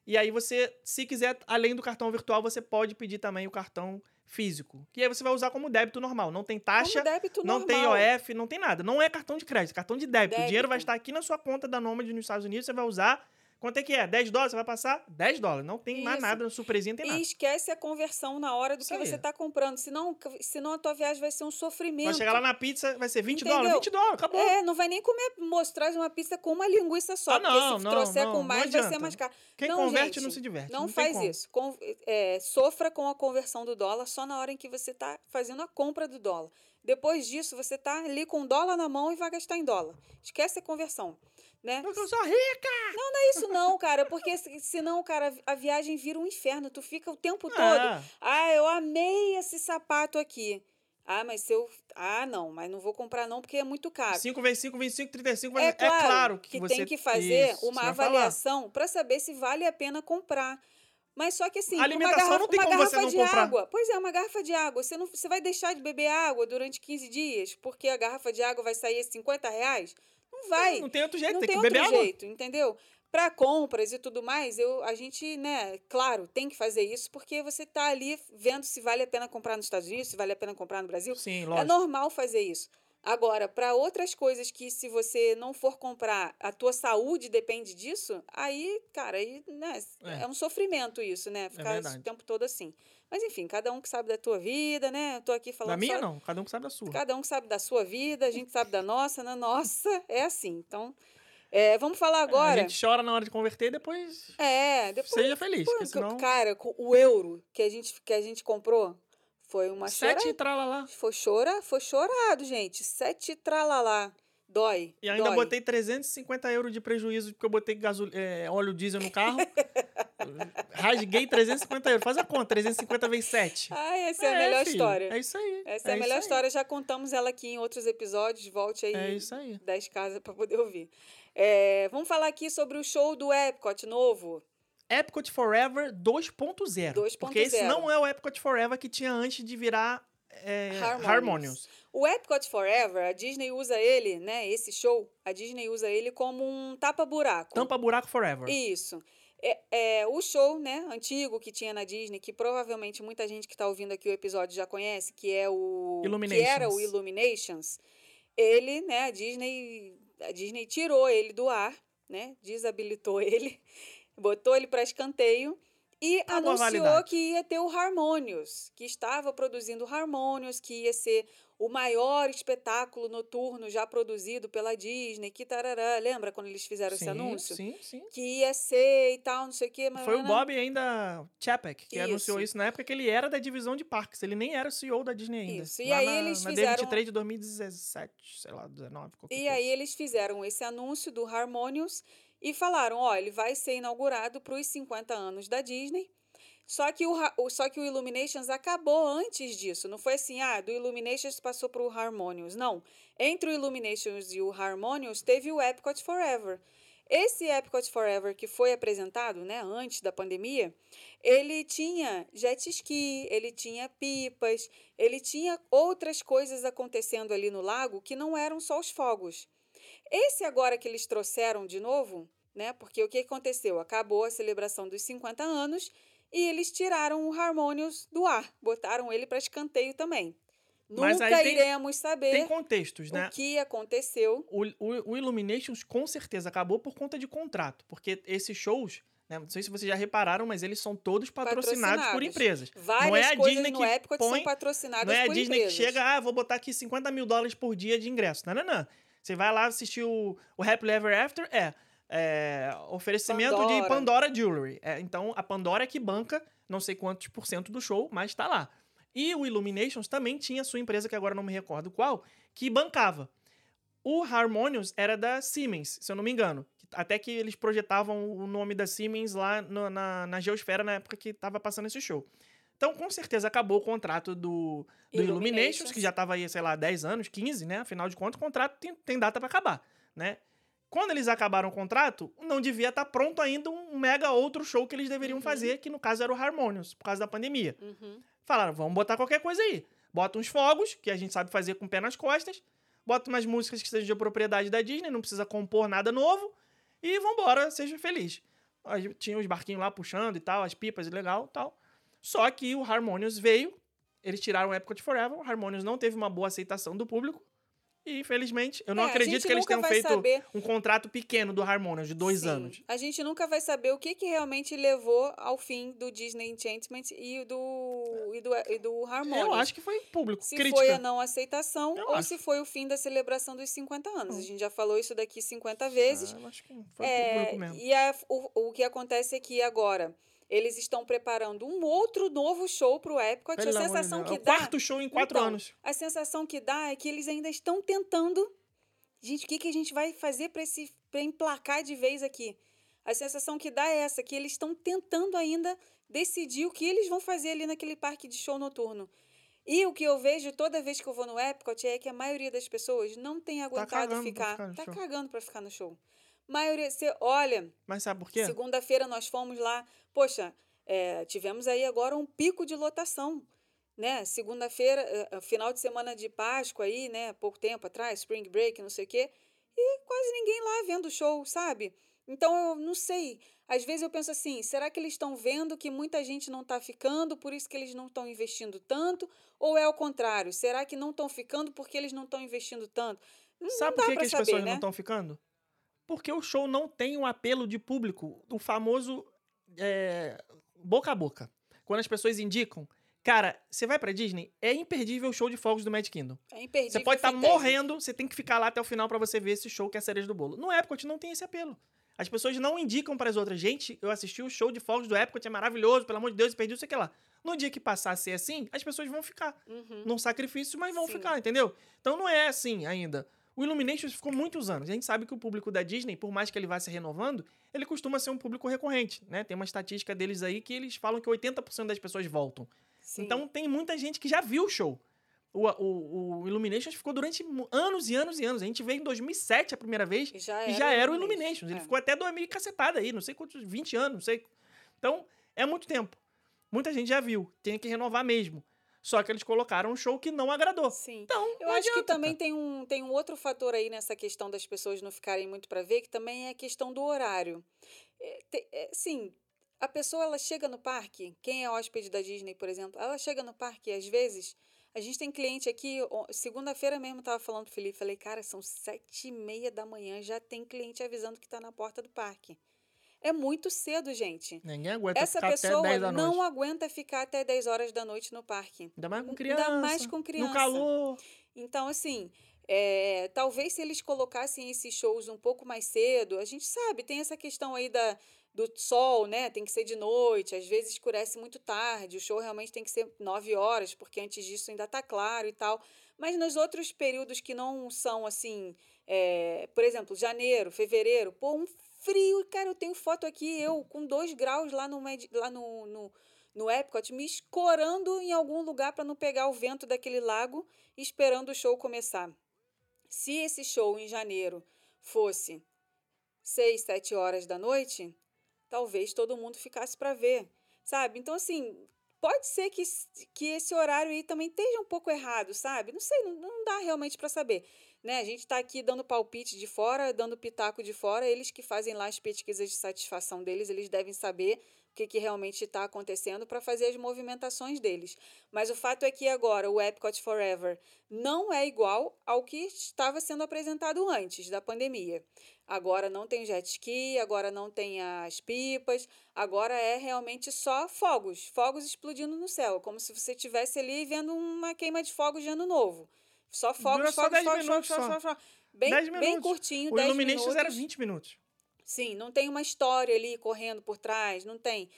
E aí você, se quiser, além do cartão virtual, você pode pedir também o cartão físico. Que aí você vai usar como débito normal. Não tem taxa, débito não tem normal. OF, não tem nada. Não é cartão de crédito, é cartão de débito. O dinheiro vai Débito. estar aqui na sua conta da Nômade nos Estados Unidos, você vai usar. Quanto é que é? 10 dólares? Você vai passar 10 dólares. Não tem mais Isso. nada, surpresinha, não tem E nada. esquece a conversão na hora do Isso que aí. você está comprando. Senão, senão a tua viagem vai ser um sofrimento. Vai chegar lá na pizza, vai ser 20 Entendeu? dólares. 20 dólares, acabou. É, não vai nem comer, mostrar uma pizza com uma linguiça só. Ah, não, porque se não, trouxer não, com não mais, vai ser mais caro. Quem não, converte gente, não se diverte. Não, tem faz como. isso. Com- é, sofra com a conversão do dólar só na hora em que você está fazendo a compra do dólar. Depois disso, você está ali com dólar na mão e vai gastar em dólar. Esquece a conversão. Né? Eu sou rica! Não é isso não, cara, porque se- senão, cara, a viagem vira um inferno. Tu fica o tempo todo. É. Ah, eu amei esse sapato aqui. Ah, mas se eu. Ah, não, mas não vou comprar não porque é muito caro. 5 vezes 5, 25, 35. É É claro, claro que, você tem que fazer Isso, uma avaliação para saber se vale a pena comprar. Mas só que assim, A uma alimentação garrafa, não tem uma como você não de comprar. água. Pois é, uma garrafa de água. Você, não, você vai deixar de beber água durante 15 dias porque a garrafa de água vai sair 50 reais? Não vai. Não tem outro jeito, não tem, tem que outro beber água. jeito, entendeu? Para compras e tudo mais, eu, a gente, né, claro, tem que fazer isso porque você tá ali vendo se vale a pena comprar nos Estados Unidos, se vale a pena comprar no Brasil. Sim, É lógico. normal fazer isso. Agora, para outras coisas que se você não for comprar, a tua saúde depende disso, aí, cara, aí, né, É. é. um sofrimento isso, né? Ficar verdade. o tempo todo assim. Mas enfim, cada um que sabe da tua vida, né? Eu tô aqui falando Da minha, só- não. Cada um que sabe da sua. Cada um sabe da sua vida, a gente sabe da nossa, na nossa, é assim. Então, é, vamos falar agora. A gente chora na hora de converter e depois É, depois. seja feliz. Pô, senão. Cara, o euro que a gente, que a gente comprou foi uma Sete chora... tralalá. Foi chora, foi chorado, gente. Sete tralalá. Dói. E ainda dói. botei 350 euros de prejuízo porque eu botei gasol... é, óleo diesel no carro. Rasguei 350 euros. Faz a conta, 350 vezes 7. Ai, essa é, a melhor filho, história. É isso aí. Essa é, a isso melhor aí. história. Já contamos ela aqui em outros episódios. Volte aí É isso aí. 10 casas para poder ouvir. É, vamos falar aqui sobre o show do Epcot novo. Epcot Forever 2.0. Porque esse 2.0. não é o Epcot Forever que tinha antes de virar é, Harmonious. Harmonious. O Epcot Forever, a Disney usa ele, né? Esse show, a Disney usa ele como um tapa-buraco. Tampa Buraco Forever. Isso. É, é, o show, né, antigo que tinha na Disney, que provavelmente muita gente que está ouvindo aqui o episódio já conhece, que é o que era o Illuminations. Illuminations. Ele, né, a Disney, a Disney tirou ele do ar, né, desabilitou ele, botou ele para escanteio e a anunciou que ia ter o Harmonious, que estava produzindo o Harmonious, que ia ser o maior espetáculo noturno já produzido pela Disney, que tarará, lembra quando eles fizeram esse sim, anúncio? sim, sim. que ia ser e tal, não sei o quê. mas Foi o não- Bob ainda Chapek que anunciou Isso. isso na época que ele era da divisão de parques. Ele nem era CEO da Disney ainda. Isso, e aí na, eles na fizeram- D23 de 2017, sei lá, 19, qualquer E coisa. aí eles fizeram esse anúncio do Harmonious e falaram, ó, ele vai ser inaugurado para os 50 anos da Disney. Só que, o, só que o Illuminations acabou antes disso. Não foi assim, ah, do Illuminations passou para o Harmonious. Não. Entre o Illuminations e o Harmonious teve o Epcot Forever. Esse Epcot Forever que foi apresentado, né, antes da pandemia, ele tinha jet ski, ele tinha pipas, ele tinha outras coisas acontecendo ali no lago que não eram só os fogos. Esse agora que eles trouxeram de novo, né? Porque o que aconteceu? Acabou a celebração dos 50 anos e eles tiraram o Harmonious do ar, botaram ele para escanteio também. Mas Nunca tem- iremos saber Tem contextos, né? o que aconteceu. O, o, o Illuminations com certeza acabou por conta de contrato. Porque esses shows, né, não sei se vocês já repararam, mas eles são todos patrocinados, por Patrocinados. empresas. Várias não é a coisas Disney no que Epcot põe, são patrocinadas Não é a por Disney empresas. que chega, ah, vou botar aqui 50 mil dólares por dia de ingresso. Não, não, não. Você vai lá assistir o, o Happily Ever After, é, é oferecimento de Pandora. Pandora Jewelry. É, então, a Pandora é que banca não sei quantos por cento do show, mas tá lá. E o Illuminations também tinha sua empresa, que agora não me recordo qual, que bancava. O Harmonious era da Siemens, se eu não me engano. Até que eles projetavam o nome da Siemens lá no, na, na Geosfera na época que tava passando esse show. Então, com certeza, acabou o contrato do, do Illuminations. Illuminations. que já tava aí, sei lá, 10 anos, 15, né? Afinal de contas, o contrato tem, tem data para acabar, né? Quando eles acabaram o contrato, não devia estar pronto ainda um mega outro show que eles deveriam Uhum. fazer, que no caso era o Harmonious, por causa da pandemia. Uhum. Falaram, vamos botar qualquer coisa aí. Bota uns fogos, que a gente sabe fazer com o pé nas costas. Bota umas músicas que sejam de propriedade da Disney, não precisa compor nada novo. E vambora, seja feliz. Tinha os barquinhos lá puxando e tal, as pipas legal e tal. Só que o Harmonious veio, eles tiraram o Epcot Forever, o Harmonious não teve uma boa aceitação do público. E, infelizmente, eu não É, acredito que eles tenham feito saber. um contrato pequeno do Harmonious, de dois Sim. anos. A gente nunca vai saber o que, que realmente levou ao fim do Disney Enchantment e do, e do, e do Harmonious. Eu acho que foi público, se crítica. foi a não aceitação Eu ou acho. se foi o fim da celebração dos 50 anos. Hum. A gente já falou isso daqui 50 vezes. Ah, eu acho que foi É, público mesmo. e a- o, o que acontece é que agora eles estão preparando um outro novo show para o Epcot. Pelo a sensação que É o dá, quarto show em quatro Então, anos. a sensação que dá é que eles ainda estão tentando. Gente, o que, que a gente vai fazer para esse para emplacar de vez aqui? A sensação que dá é essa, que eles estão tentando ainda decidir o que eles vão fazer ali naquele parque de show noturno. E o que eu vejo toda vez que eu vou no Epcot é que a maioria das pessoas não tem aguentado cagando pra ficar. ficar no tá show. cagando para ficar no show. Maioria, você olha, Mas sabe por quê? Segunda-feira nós fomos lá. Poxa, é, tivemos aí agora um pico de lotação. Né? Segunda-feira, é, é, final de semana de Páscoa aí, né? Pouco tempo atrás, Spring Break, não sei o quê. E quase ninguém lá vendo o show, sabe? Então eu não sei. Às vezes eu penso assim: será que eles estão vendo que muita gente não está ficando, por isso que eles não estão investindo tanto? Ou é o contrário? Será que não estão ficando porque eles não estão investindo tanto? Não, Sabe por que, que as pessoas né? não estão ficando? Porque o show não tem um apelo de público, o famoso é, boca a boca. Quando as pessoas indicam, cara, você vai pra Disney, é imperdível o show de fogos do Magic Kingdom. É imperdível. Você pode estar Fantastic. morrendo, você tem que ficar lá até o final pra você ver esse show que é a cereja do bolo. No Epcot não tem esse apelo. As pessoas não indicam para as outras. Gente, eu assisti o show de fogos do Epcot, é maravilhoso, pelo amor de Deus, perdi isso aqui lá. No dia que passar a ser assim, as pessoas vão ficar Uhum. num sacrifício, mas vão Sim. ficar, entendeu? Então não é assim ainda. O Illuminations ficou muitos anos. A gente sabe que o público da Disney, por mais que ele vá se renovando, ele costuma ser um público recorrente, né? Tem uma estatística deles aí que eles falam que 80% das pessoas voltam. Sim. Então tem muita gente que já viu o show. O, o, o Illuminations ficou durante anos e anos e anos. A gente veio em 2007 a primeira vez E já e era, já era o Illuminations. Illuminations. Ele É. ficou até 2000 e cacetada aí, não sei quantos, 20 anos, não sei. Então, é muito tempo. Muita gente já viu, tem que renovar mesmo. Só que eles colocaram um show que não agradou. Sim. Então, Eu acho que também tem um, tem um outro fator aí nessa questão das pessoas não ficarem muito para ver, que também é a questão do horário. É, te- é, sim, a pessoa ela chega no parque, quem é hóspede da Disney, por exemplo, ela chega no parque às vezes. A gente tem cliente aqui, segunda-feira mesmo tava falando pro Felipe, falei, cara, são sete e meia da manhã, já tem cliente avisando que tá na porta do parque. É muito cedo, gente. Ninguém aguenta Essa ficar até pessoa 10 da não noite. aguenta ficar até 10 horas da noite no parque. Ainda mais com Ainda criança. mais com criança. No calor. Então, assim, é, talvez se eles colocassem esses shows um pouco mais cedo, a gente sabe, tem essa questão aí da, do sol, né? Tem que ser de noite, às vezes escurece muito tarde, o show realmente tem que ser 9 horas, porque antes disso ainda tá claro e tal. Mas nos outros períodos que não são assim, é, por exemplo, janeiro, fevereiro, pô, um frio, cara, eu tenho foto aqui, eu com 2 graus lá no, lá no, no, no Epcot, me escorando em algum lugar para não pegar o vento daquele lago, esperando o show começar. Se esse show em janeiro fosse 6, 7 horas da noite, talvez todo mundo ficasse para ver, sabe? Então, assim, pode ser que, que esse horário aí também esteja um pouco errado, sabe? Não sei, não, não dá realmente para saber. Né? A gente está aqui dando palpite de fora, dando pitaco de fora, eles que fazem lá as pesquisas de satisfação deles, eles devem saber o que, que realmente está acontecendo para fazer as movimentações deles. Mas o fato é que agora o Epcot Forever não é igual ao que estava sendo apresentado antes da pandemia. Agora não tem jet ski, agora não tem as pipas, agora é realmente só fogos, fogos explodindo no céu, como se você estivesse ali vendo uma queima de fogos de ano novo. Só fogos, Dura só fogos, 10 fogos, fogos, minutos fogos, só. fogos, fogos. Bem, 10 bem minutos. curtinho, O 10 Illuminations minutos. era 20 minutos. Sim, não tem uma história ali correndo por trás, não tem.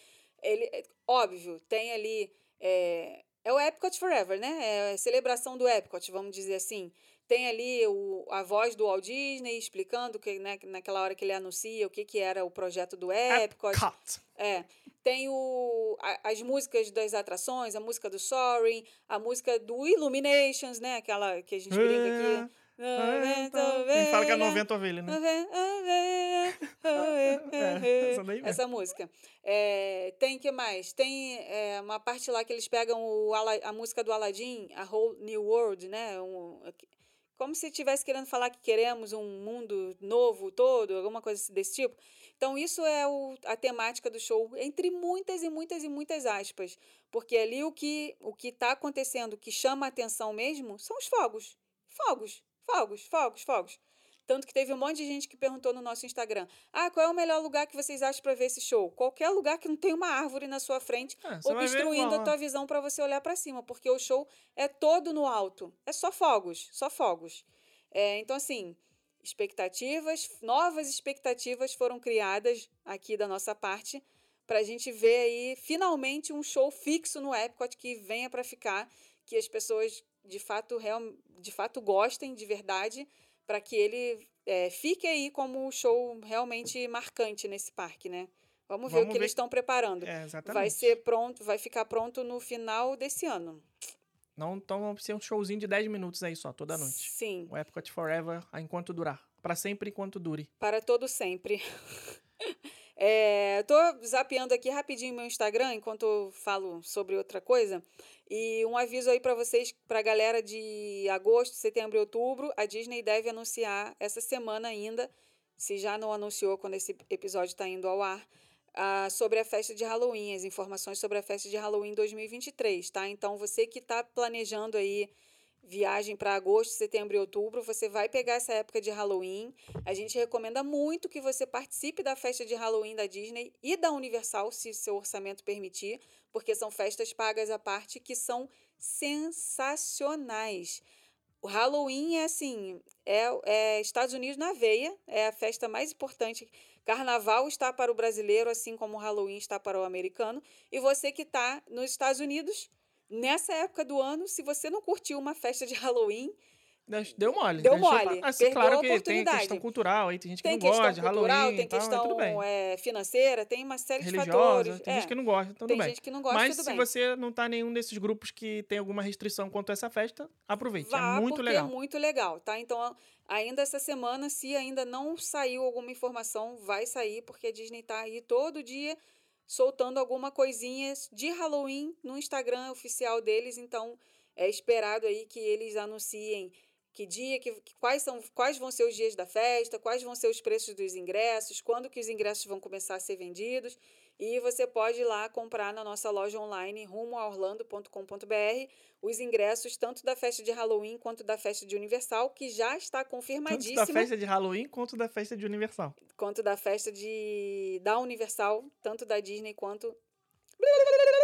Ele, é, óbvio, tem ali. É, é o Epcot Forever, né? É a celebração do Epcot, vamos dizer assim. Tem ali o, a voz do Walt Disney explicando que né, naquela hora que ele anuncia o que, que era o projeto do Epcot. Epcot. É. Tem o, a, as músicas das atrações, a música do Soaring, a música do Illuminations, né? Aquela que a gente brinca aqui. A gente fala que é 90 ovelha, né? é, essa, essa música. É, tem que mais? Tem é, uma parte lá que eles pegam o, a música do Aladdin, a Whole New World, né? Um, como se estivesse querendo falar que queremos um mundo novo todo, alguma coisa desse tipo. Então, isso é o, a temática do show, entre muitas e muitas e muitas aspas. Porque ali o que o está acontecendo, que chama a atenção mesmo, são os fogos. Fogos. Fogos, fogos, fogos. Tanto que teve um monte de gente que perguntou no nosso Instagram: Ah, qual é o melhor lugar que vocês acham para ver esse show? Qualquer lugar que não tenha uma árvore na sua frente, é, obstruindo a tua visão para você olhar para cima, porque o show é todo no alto. É só fogos, só fogos. É, então, assim, expectativas, novas expectativas foram criadas aqui da nossa parte para a gente ver aí finalmente um show fixo no Epcot que venha para ficar, que as pessoas de fato, real, de fato gostem de verdade, para que ele é, fique aí como um show realmente marcante nesse parque, né? Vamos ver Vamos o que ver. eles estão preparando. É, vai ser pronto, vai ficar pronto no final desse ano. Não, então vamos ser um showzinho de 10 minutos aí só, toda noite. Sim. O Epcot Forever, enquanto durar. Para sempre enquanto dure. Para todo sempre. é, tô zapeando aqui rapidinho meu Instagram enquanto eu falo sobre outra coisa. E um aviso aí para vocês, para a galera de agosto, setembro e outubro, a Disney deve anunciar essa semana ainda, se já não anunciou quando esse episódio está indo ao ar, sobre a festa de Halloween, as informações sobre a festa de Halloween 2023, tá? Então você que está planejando aí viagem para agosto, setembro e outubro, você vai pegar essa época de Halloween. A gente recomenda muito que você participe da festa de Halloween da Disney e da Universal, se seu orçamento permitir, porque são festas pagas à parte que são sensacionais. O Halloween é assim, é, é Estados Unidos na veia, é a festa mais importante. Carnaval está para o brasileiro, assim como o Halloween está para o americano. E você que está nos Estados Unidos, nessa época do ano, se você não curtiu uma festa de Halloween, Deu mole. Deu mole. Assim, claro que tem questão cultural, aí tem gente que tem não gosta de Halloween. Tem questão é, financeira, tem uma série Religiosa, de fatores. Tem é. gente que não gosta, então tem tudo bem. gente que não gosta, Mas se bem. você não tá em nenhum desses grupos que tem alguma restrição quanto a essa festa, aproveite. É Vá, é muito legal. é muito legal, tá? Então, ainda essa semana, se ainda não saiu alguma informação, vai sair, porque a Disney tá aí todo dia soltando alguma coisinha de Halloween no Instagram oficial deles, então é esperado aí que eles anunciem que dia, que, quais, são, quais vão ser os dias da festa, quais vão ser os preços dos ingressos, quando que os ingressos vão começar a ser vendidos. E você pode ir lá comprar na nossa loja online rumoaorlando.com.br os ingressos tanto da festa de Halloween quanto da festa de Universal, que já está confirmadíssima. Tanto da festa de Halloween quanto da festa de Universal. Quanto da festa de da Universal, tanto da Disney quanto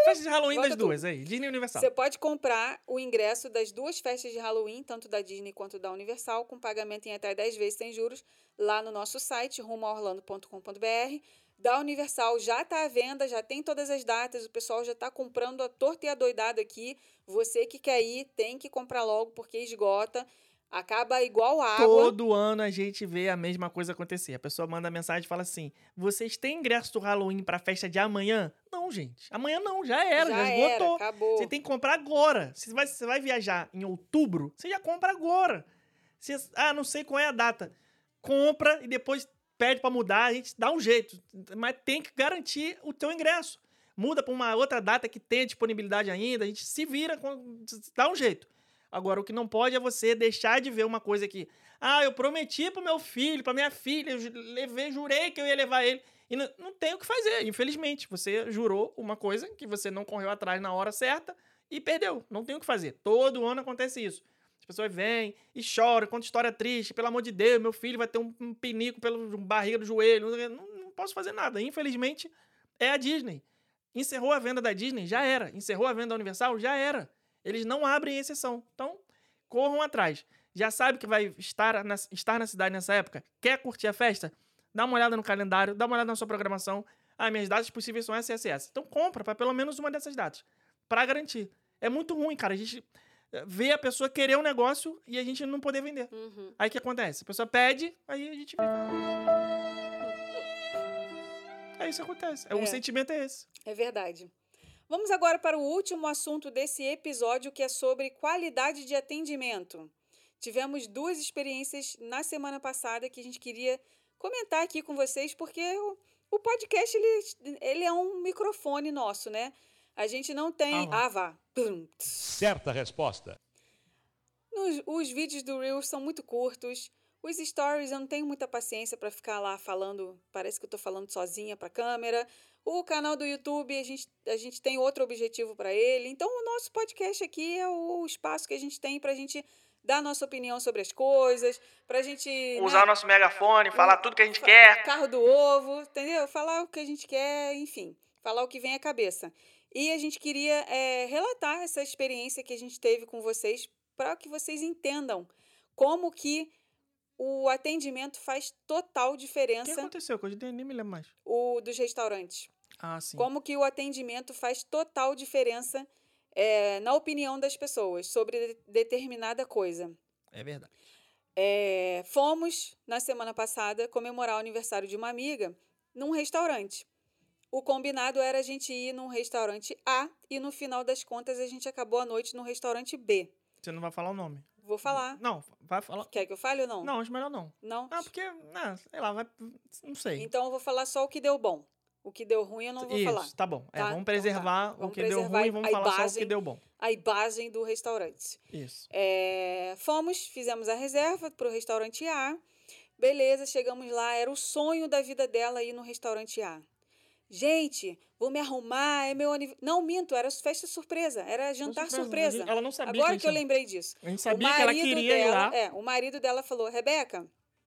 Festa de Halloween Volta das duas aí, Disney Universal. Você pode comprar o ingresso das duas festas de Halloween, tanto da Disney quanto da Universal, com pagamento em até 10 vezes sem juros, lá no nosso site, rumoorlando.com.br. Da Universal já está à venda, já tem todas as datas, o pessoal já está comprando a torta e a doidada aqui. Você que quer ir, tem que comprar logo, porque esgota. Acaba igual água. Todo ano a gente vê a mesma coisa acontecer. A pessoa manda mensagem e fala assim: vocês têm ingresso do Halloween pra festa de amanhã? Não, gente. Amanhã não, já era, já, já esgotou. Era, acabou. Você tem que comprar agora. Se vai, você vai viajar em outubro, você já compra agora. Você, ah, não sei qual é a data. Compra e depois pede para mudar, a gente dá um jeito. Mas tem que garantir o teu ingresso. Muda para uma outra data que tenha disponibilidade ainda, a gente se vira, dá um jeito. Agora, o que não pode é você deixar de ver uma coisa que, ah, eu prometi pro meu filho, pra minha filha, eu levei, jurei que eu ia levar ele. E não, não tem o que fazer, infelizmente. Você jurou uma coisa que você não correu atrás na hora certa e perdeu. Não tem o que fazer. Todo ano acontece isso. As pessoas vêm e choram, contam história triste. Pelo amor de Deus, meu filho vai ter um, pinico pelo barriga do joelho. Não, não posso fazer nada. Infelizmente, é a Disney. Encerrou a venda da Disney? Já era. Encerrou a venda da Universal? Já era. Eles não abrem exceção. Então, corram atrás. Já sabe que vai estar na, estar na cidade nessa época? Quer curtir a festa? Dá uma olhada no calendário, dá uma olhada na sua programação. Ah, minhas datas possíveis são essas, essas, essas. Então compra para pelo menos uma dessas datas. Pra garantir. É muito ruim, cara. A gente eh, vê a pessoa querer um negócio e a gente não poder vender. Uhum. Aí o que acontece? A pessoa pede, aí a gente fica. É isso que acontece. É. É. O sentimento é esse. É verdade. Vamos agora para o último assunto desse episódio, que é sobre qualidade de atendimento. Tivemos duas experiências na semana passada que a gente queria comentar aqui com vocês, porque o, o podcast ele, ele é um microfone nosso, né? A gente não tem. Ah, Ah, vá. Certa resposta. Nos- os vídeos do Reels são muito curtos. Os stories eu não tenho muita paciência para ficar lá falando. Parece que eu tô falando sozinha para câmera. O canal do YouTube, a gente, a gente tem outro objetivo para ele. Então, o nosso podcast aqui é o espaço que a gente tem para a gente dar nossa opinião sobre as coisas, para a gente. Usar né, o nosso megafone, falar tudo que a gente fa- quer. Carro do ovo, entendeu? Falar o que a gente quer, enfim. Falar o que vem à cabeça. E a gente queria é, relatar essa experiência que a gente teve com vocês para que vocês entendam como que o atendimento faz total O que diferença aconteceu? Que eu nem me lembro mais. o dos restaurantes. Ah, sim. Como que o atendimento faz total diferença é, na opinião das pessoas sobre de- determinada coisa. É verdade. É, fomos, na semana passada, comemorar o aniversário de uma amiga num restaurante. O combinado era a gente ir num restaurante A e no final das contas a gente acabou a noite no restaurante B. Você não vai falar o nome. Vou falar. Não, vai falar. Quer que eu fale ou não? Não, acho melhor não. Não? Ah, porque, né, sei lá, vai. Não sei. Então eu vou falar só o que deu bom. O que deu ruim eu não vou Isso, falar. tá bom. É, Tá? vamos Então tá. preservar o Vamos que deu preservar ruim e vamos falar só o que deu bom. A imagem do restaurante. Isso. É, fomos, fizemos a reserva para o restaurante A. Beleza, chegamos lá. Era o sonho da vida dela ir no restaurante A. Gente, vou me arrumar, é meu aniversário. Não, minto, era festa surpresa, era jantar surpresa. Ela não sabia Agora que, que eu lembrei disso. A gente sabia que ela marido queria ir dela, lá. É, o marido dela falou: Rebeca,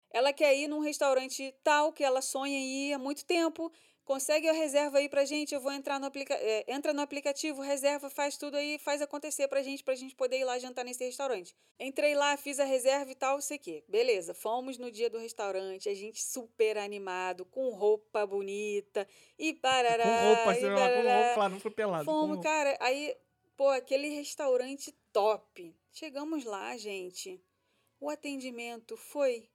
ela quer ir num restaurante tal que ela sonha em ir há muito tempo. Consegue a reserva aí pra gente? Eu vou entrar no aplica é, entra no aplicativo, reserva, faz tudo aí, faz acontecer pra gente, pra gente poder ir lá jantar nesse restaurante. Entrei lá, fiz a reserva e tal, sei que. Beleza, fomos no dia do restaurante, a gente super animado, com roupa bonita e parará. Com roupa, e lá, com roupa, claro, não foi pelado. com Fomos, roupa. cara, aí, pô, aquele restaurante top. Chegamos lá, gente. O atendimento foi.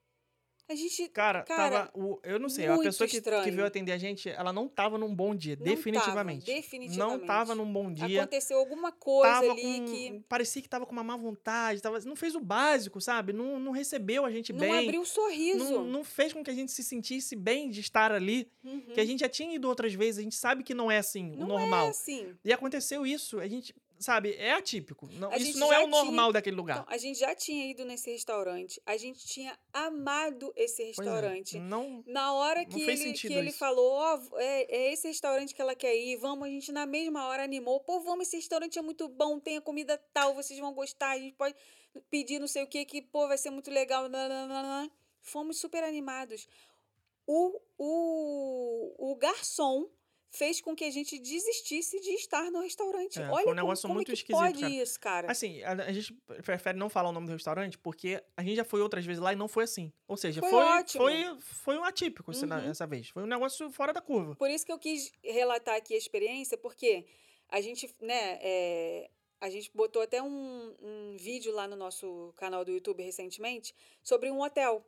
A gente. Cara, Cara, tava. O, eu não sei, a pessoa que, que veio atender a gente, ela não tava num bom dia, Não definitivamente. tava, definitivamente. Não tava num bom dia. Aconteceu alguma coisa ali com, que Parecia que tava com uma má vontade, tava, não fez o básico, sabe? Não, não recebeu a gente não bem. abriu o sorriso. Não, não fez com que a gente se sentisse bem de estar ali. Uhum. Que a gente já tinha ido outras vezes, a gente sabe que não é assim, o Não normal. É assim. E aconteceu isso, a gente, sabe, é atípico. Não, isso não é o tinha- normal daquele lugar. Então, a gente já tinha ido nesse restaurante. A gente tinha amado esse é, restaurante. Não, Na hora Não que fez ele, que ele isso. falou, ó, é, é esse restaurante que ela quer ir, vamos, a gente na mesma hora animou, pô, vamos, esse restaurante é muito bom, tem a comida tal, vocês vão gostar, a gente pode pedir não sei o que, que, pô, vai ser muito legal, nananana. Fomos super animados. O, o, o garçom fez com que a gente desistisse de estar no restaurante. É, Olha foi um negócio como muito esquisito, pode cara. isso, cara. Assim, a, a gente prefere não falar o nome do restaurante porque a gente já foi outras vezes lá e não foi assim. Ou seja, Foi foi foi, foi um atípico Uhum. essa vez. Foi um negócio fora da curva. Por isso que eu quis relatar aqui a experiência, porque a gente, né, é, a gente botou até um, um vídeo lá no nosso canal do YouTube recentemente sobre um hotel,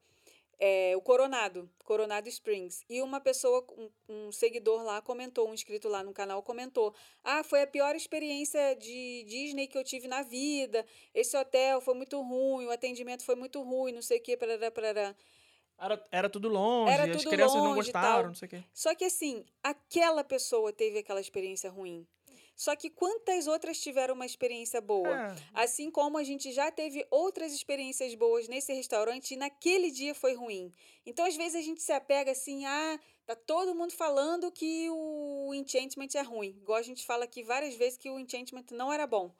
é, o Coronado, Coronado Springs. E uma pessoa, um, um seguidor lá comentou, um inscrito lá no canal comentou: Ah, foi a pior experiência de Disney que eu tive na vida. Esse hotel foi muito ruim, o atendimento foi muito ruim, não sei o que, parará, parará. Era, era tudo longe, Era as tudo crianças não longe e gostaram, não sei o quê. Só que assim, aquela pessoa teve aquela experiência ruim. Só que quantas outras tiveram uma experiência boa? É, Assim como a gente já teve outras experiências boas nesse restaurante e naquele dia foi ruim. Então, às vezes, a gente se apega assim, ah, tá todo mundo falando que o Enchantment é ruim. Igual a gente fala aqui várias vezes que o Enchantment não era bom.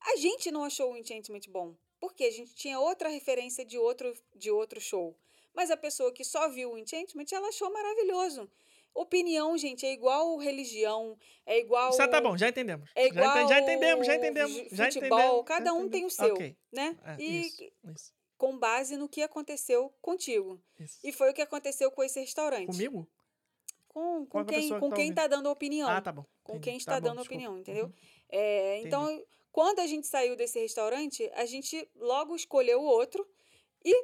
A gente não achou o Enchantment bom. Porque a gente tinha outra referência de outro, de outro show. Mas a pessoa que só viu o Enchantment, ela achou maravilhoso. Opinião, gente, é igual religião, é igual. Isso tá bom, já entendemos. É já, igual já entendemos, já entendemos. ju- Já futebol, entendemos, cada já um tem o seu, Ok, né? é, e isso, isso, com base no que aconteceu contigo. isso. E foi o que aconteceu com esse restaurante. Comigo? com, Com quem, com tá quem ouvindo. tá dando opinião. Ah, tá bom. com entendi. quem Tá está bom, dando desculpa. opinião, entendeu? Uhum. É, então, quando a gente saiu desse restaurante, a gente logo escolheu o outro e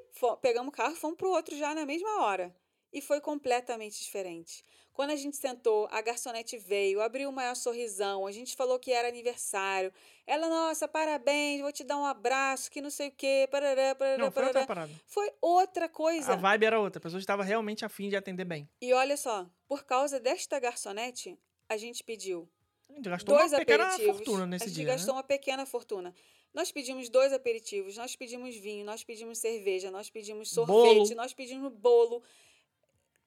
pegamos o carro e fomos pro outro já na mesma hora. E foi completamente diferente. Quando a gente sentou, a garçonete veio, abriu o maior sorrisão, a gente falou que era aniversário. Ela, nossa, parabéns, vou te dar um abraço, que não sei o quê, parará, parará, Não, foi outra parará. parada. Foi outra coisa. A vibe era outra. A pessoa estava realmente afim de atender bem. E olha só, por causa desta garçonete, a gente pediu A gente gastou dois uma pequena aperitivos. fortuna nesse a gente dia, gastou né? uma pequena fortuna. Nós pedimos dois aperitivos, nós pedimos vinho, nós pedimos cerveja, nós pedimos sorvete, Bolo. nós pedimos bolo,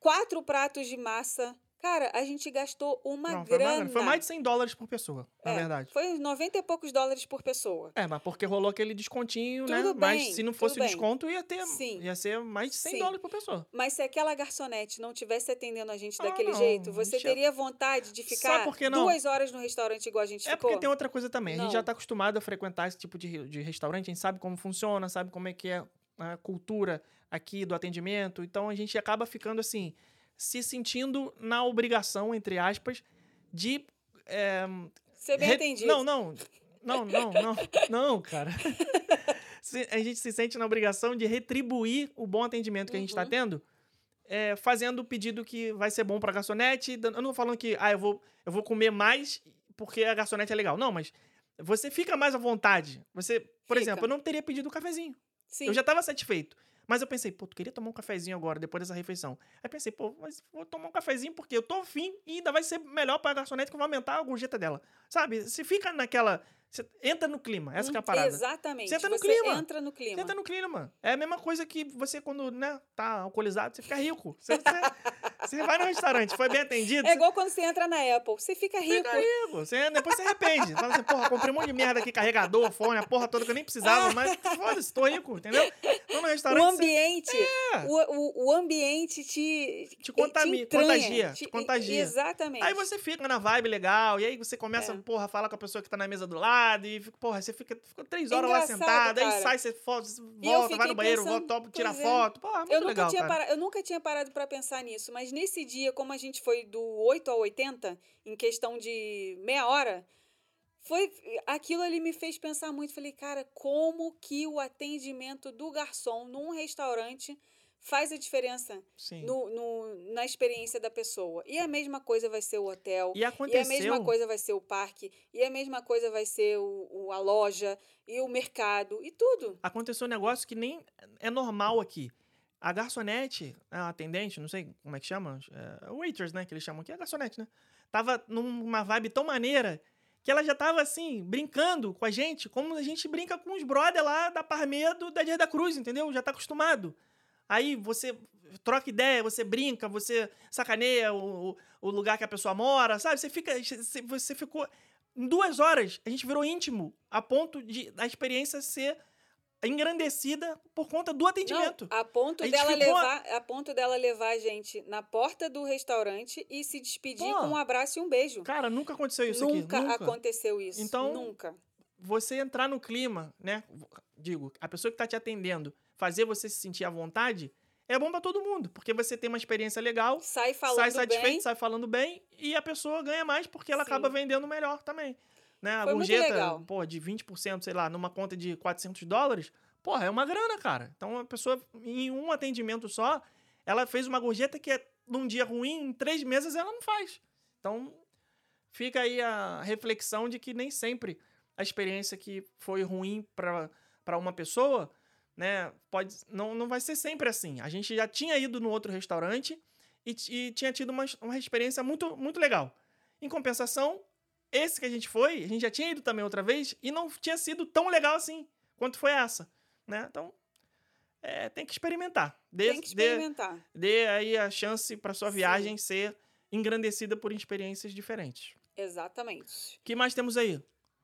quatro pratos de massa. Cara, a gente gastou uma Não, foi, grana. uma. Foi mais de 100 dólares por pessoa, na É, verdade. Foi uns 90 e poucos dólares por pessoa. É, mas porque rolou aquele descontinho, né? Tudo Mas bem, se não fosse o desconto, ia ter. Sim. Ia ser mais de 100 Sim. dólares por pessoa. Mas se aquela garçonete não tivesse atendendo a gente Ah, daquele não, jeito, você deixa- teria vontade de ficar não? duas horas no restaurante igual a gente É ficou? porque tem outra coisa também. A gente Não. já tá acostumado a frequentar esse tipo de, de restaurante, a gente sabe como funciona, sabe como é que é a cultura aqui do atendimento. Então a gente acaba ficando assim, se sentindo na obrigação, entre aspas, de. é, Ser bem re- atendido. Não, não. Não, não, não. Não, cara. A gente se sente na obrigação de retribuir o bom atendimento que a gente está Uhum. tendo, é, fazendo o pedido que vai ser bom para a garçonete. Eu não tô falando que ah, eu, vou, eu vou comer mais porque a garçonete é legal. Não, mas você fica mais à vontade. Você, por Fica. exemplo, eu não teria pedido um cafezinho. Sim. Eu já estava satisfeito. Mas eu pensei, pô, tu queria tomar um cafezinho agora, depois dessa refeição. Aí pensei, pô, mas vou tomar um cafezinho porque eu tô afim e ainda vai ser melhor pra garçonete que vai aumentar a gorjeta dela. Sabe? Se fica naquela. Você entra no clima, essa que é a Hum, parada. Exatamente. Você entra no Você clima. entra no clima. Você entra no clima. É a mesma coisa que você, quando né, tá alcoolizado, você fica rico. Você, você, você vai no restaurante, foi bem atendido. É igual quando você entra na Apple. Você fica rico. fica rico. Você, depois você arrepende. Fala assim, porra, comprei um monte de merda aqui, carregador, fone, a porra toda que eu nem precisava, mas foda-se, tô rico, entendeu? Tô no O restaurante. você- ambiente, É. o, o, o ambiente te, Te entranha, contagia, te- te contagia. Exatamente. Aí você fica na vibe legal, e aí você começa, É. porra, a falar com a pessoa que tá na mesa do lado, e fica, porra, você fica, fica três horas lá sentado, aí cara. sai, você fo- eu volta, vai no banheiro, pensando, volta, tira é. foto. Porra, muito eu nunca, legal, tinha cara. para- eu nunca tinha parado para pensar nisso, mas nesse dia, como a gente foi do 8 ao 80, em questão de meia hora, foi aquilo ali me fez pensar muito. Falei, cara, como que o atendimento do garçom num restaurante faz a diferença no, no- na experiência da pessoa. E a mesma coisa vai ser o hotel. E E a aconteceu... mesma coisa vai ser o parque, e a mesma coisa vai ser o, o- a loja, e o mercado, e tudo. aconteceu um negócio que nem é normal aqui. A garçonete, a atendente, não sei como é que chama, é, waiters, né, que eles chamam aqui, é garçonete, né? Tava numa vibe tão maneira que ela já tava assim, brincando com a gente, como a gente brinca com os brother lá da Parmedo da Dias da Cruz, entendeu? Já tá acostumado. Aí você troca ideia, você brinca, você sacaneia o, o- lugar que a pessoa mora, sabe? Você fica. Você ficou. Em duas horas, a gente virou íntimo, a ponto de a experiência ser engrandecida por conta do atendimento. Não, a ponto A dela ficou- levar, a ponto dela levar a gente na porta do restaurante e se despedir Pô. com um abraço e um beijo. Cara, nunca aconteceu isso nunca, aqui. Nunca aconteceu isso. Então, nunca. Você entrar no clima, né? Digo, a pessoa que tá te atendendo, fazer você se sentir à vontade, é bom pra todo mundo, porque você tem uma experiência legal, Sai falando sai satisfeito, bem. sai falando bem, e a pessoa ganha mais porque ela Sim. acaba vendendo melhor também. Né? A Foi gorjeta, pô, de 20%, sei lá, numa conta de 400 dólares, porra, é uma grana, cara. Então a pessoa, em um atendimento só, ela fez uma gorjeta que é, num dia ruim, em três meses ela não faz. Então fica aí a reflexão de que nem sempre a experiência que foi ruim para uma pessoa, né, pode não, não vai ser sempre assim. A gente já tinha ido no outro restaurante e, e tinha tido uma, uma experiência muito, muito legal. Em compensação, esse que a gente foi, a gente já tinha ido também outra vez e não tinha sido tão legal assim quanto foi essa, né? Então, é, tem que experimentar. Dê, Tem que dê- experimentar. dê aí a chance para sua Sim. viagem ser engrandecida por experiências diferentes. Exatamente. O que mais temos aí?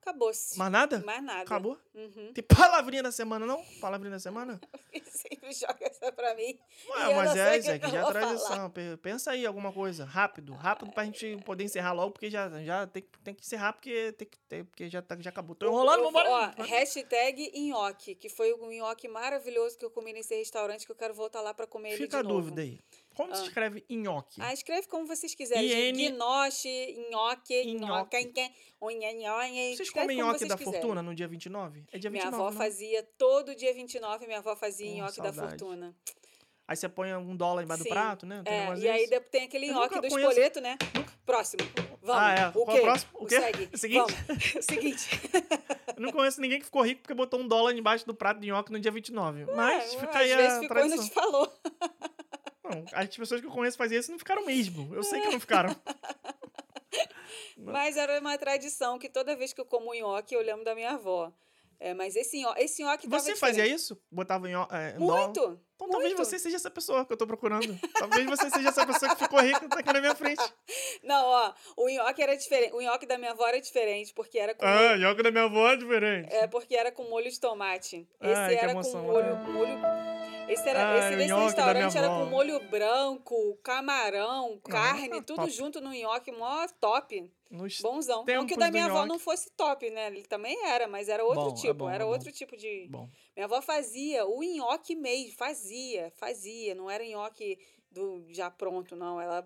Acabou-se. Mais nada? Mais nada. Acabou? Uhum. Tem palavrinha da semana, não? Palavrinha da semana? Sempre joga essa pra mim. Ué, mas é, Zé, que que já é tradição. Pe- Pensa aí alguma coisa, rápido, rápido pra gente poder encerrar logo, porque já, já tem, que- tem que encerrar, porque, tem que, tem- porque já, tá, já acabou. Tô enrolando, vambora. Ó, hashtag nhoque, que foi um nhoque maravilhoso que eu comi nesse restaurante que eu quero voltar lá pra comer ele Fica a de novo. dúvida aí. Como se Ah. escreve nhoque? Ah, escreve como vocês quiserem. IN. Gnoche, nhoque, Nhoque. nhoca, nhoque. Vocês comem nhoque da quiserem. fortuna no dia 29? É dia Minha 29, avó né? fazia todo dia 29, minha avó fazia nhoque da fortuna. Aí você põe um dólar embaixo Sim. do prato, né? Tem É, e aí tem aquele nhoque do conheço- espoleto, né? Próximo. Vamos. Ah, é. O Qual quê? o próximo? O quê? segue. O seguinte? Vamos. Seguinte. Eu não conheço ninguém que ficou rico porque botou um dólar embaixo do prato de nhoque no dia 29. Mas É, fica aí às vezes a ficou e não te falou. Não, as pessoas que eu conheço faziam isso não ficaram mesmo. Eu sei que não ficaram. Mas era uma tradição que toda vez que eu como nhoque, eu lembro da minha avó. É, mas esse nhoque, esse nhoque Você fazia diferente. isso? Botava nho- é? Muito. Então talvez muito. você seja essa pessoa que eu tô procurando. Talvez você seja essa pessoa que ficou rica e tá aqui na minha frente. Não, ó, o nhoque era diferente. O nhoque da minha avó era diferente, porque era com Ah, nhoque da minha avó é diferente. É porque era com molho de tomate. Esse Ai, era com molho, molho. Esse era Ai, esse desse restaurante era com molho branco, camarão, carne, tá tudo top. junto no nhoque, mó top, Nos bonzão. Não que o da minha avó nhoque. não fosse top, né? Ele também era, mas era outro Bom, é tipo, bom, era é outro tipo de. Bom, Minha avó fazia o nhoque mesmo, fazia, fazia, não era nhoque do já pronto, não. Ela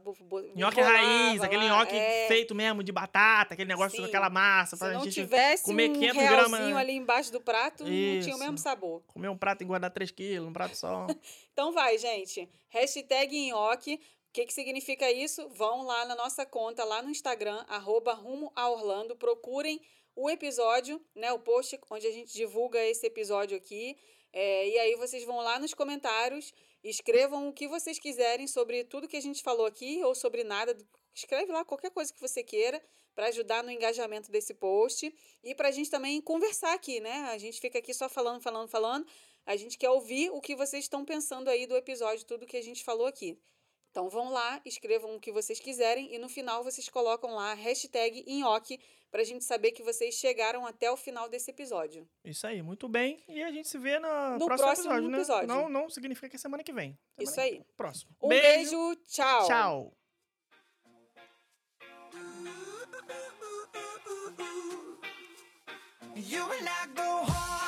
nhoque raiz, aquele lá, nhoque é. feito mesmo de batata, aquele negócio com Sim. aquela massa. Se não gente tivesse comer um 500 realzinho gramas- ali embaixo do prato, não tinha Isso. o mesmo sabor. comer um prato e engordar 3 quilos, um prato só. Então vai, gente. Hashtag nhoque. O que, que significa isso? Vão lá na nossa conta, lá no Instagram, arroba rumo a Orlando. Procurem o episódio, né? O post onde a gente divulga esse episódio aqui. É, e aí vocês vão lá nos comentários, escrevam o que vocês quiserem sobre tudo que a gente falou aqui ou sobre nada. Escreve lá qualquer coisa que você queira para ajudar no engajamento desse post e para a gente também conversar aqui, né? A gente fica aqui só falando, falando, falando. A gente quer ouvir o que vocês estão pensando aí do episódio, tudo que a gente falou aqui. Então vão lá, escrevam o que vocês quiserem e no final vocês colocam lá a hashtag nhoque para a gente saber que vocês chegaram até o final desse episódio. Isso aí, muito bem. E a gente se vê no, No próximo, próximo episódio, né? episódio. Não, não significa que é semana que vem. Semana Isso que- aí. Próximo. Um beijo, tchau. Tchau. You and I go home.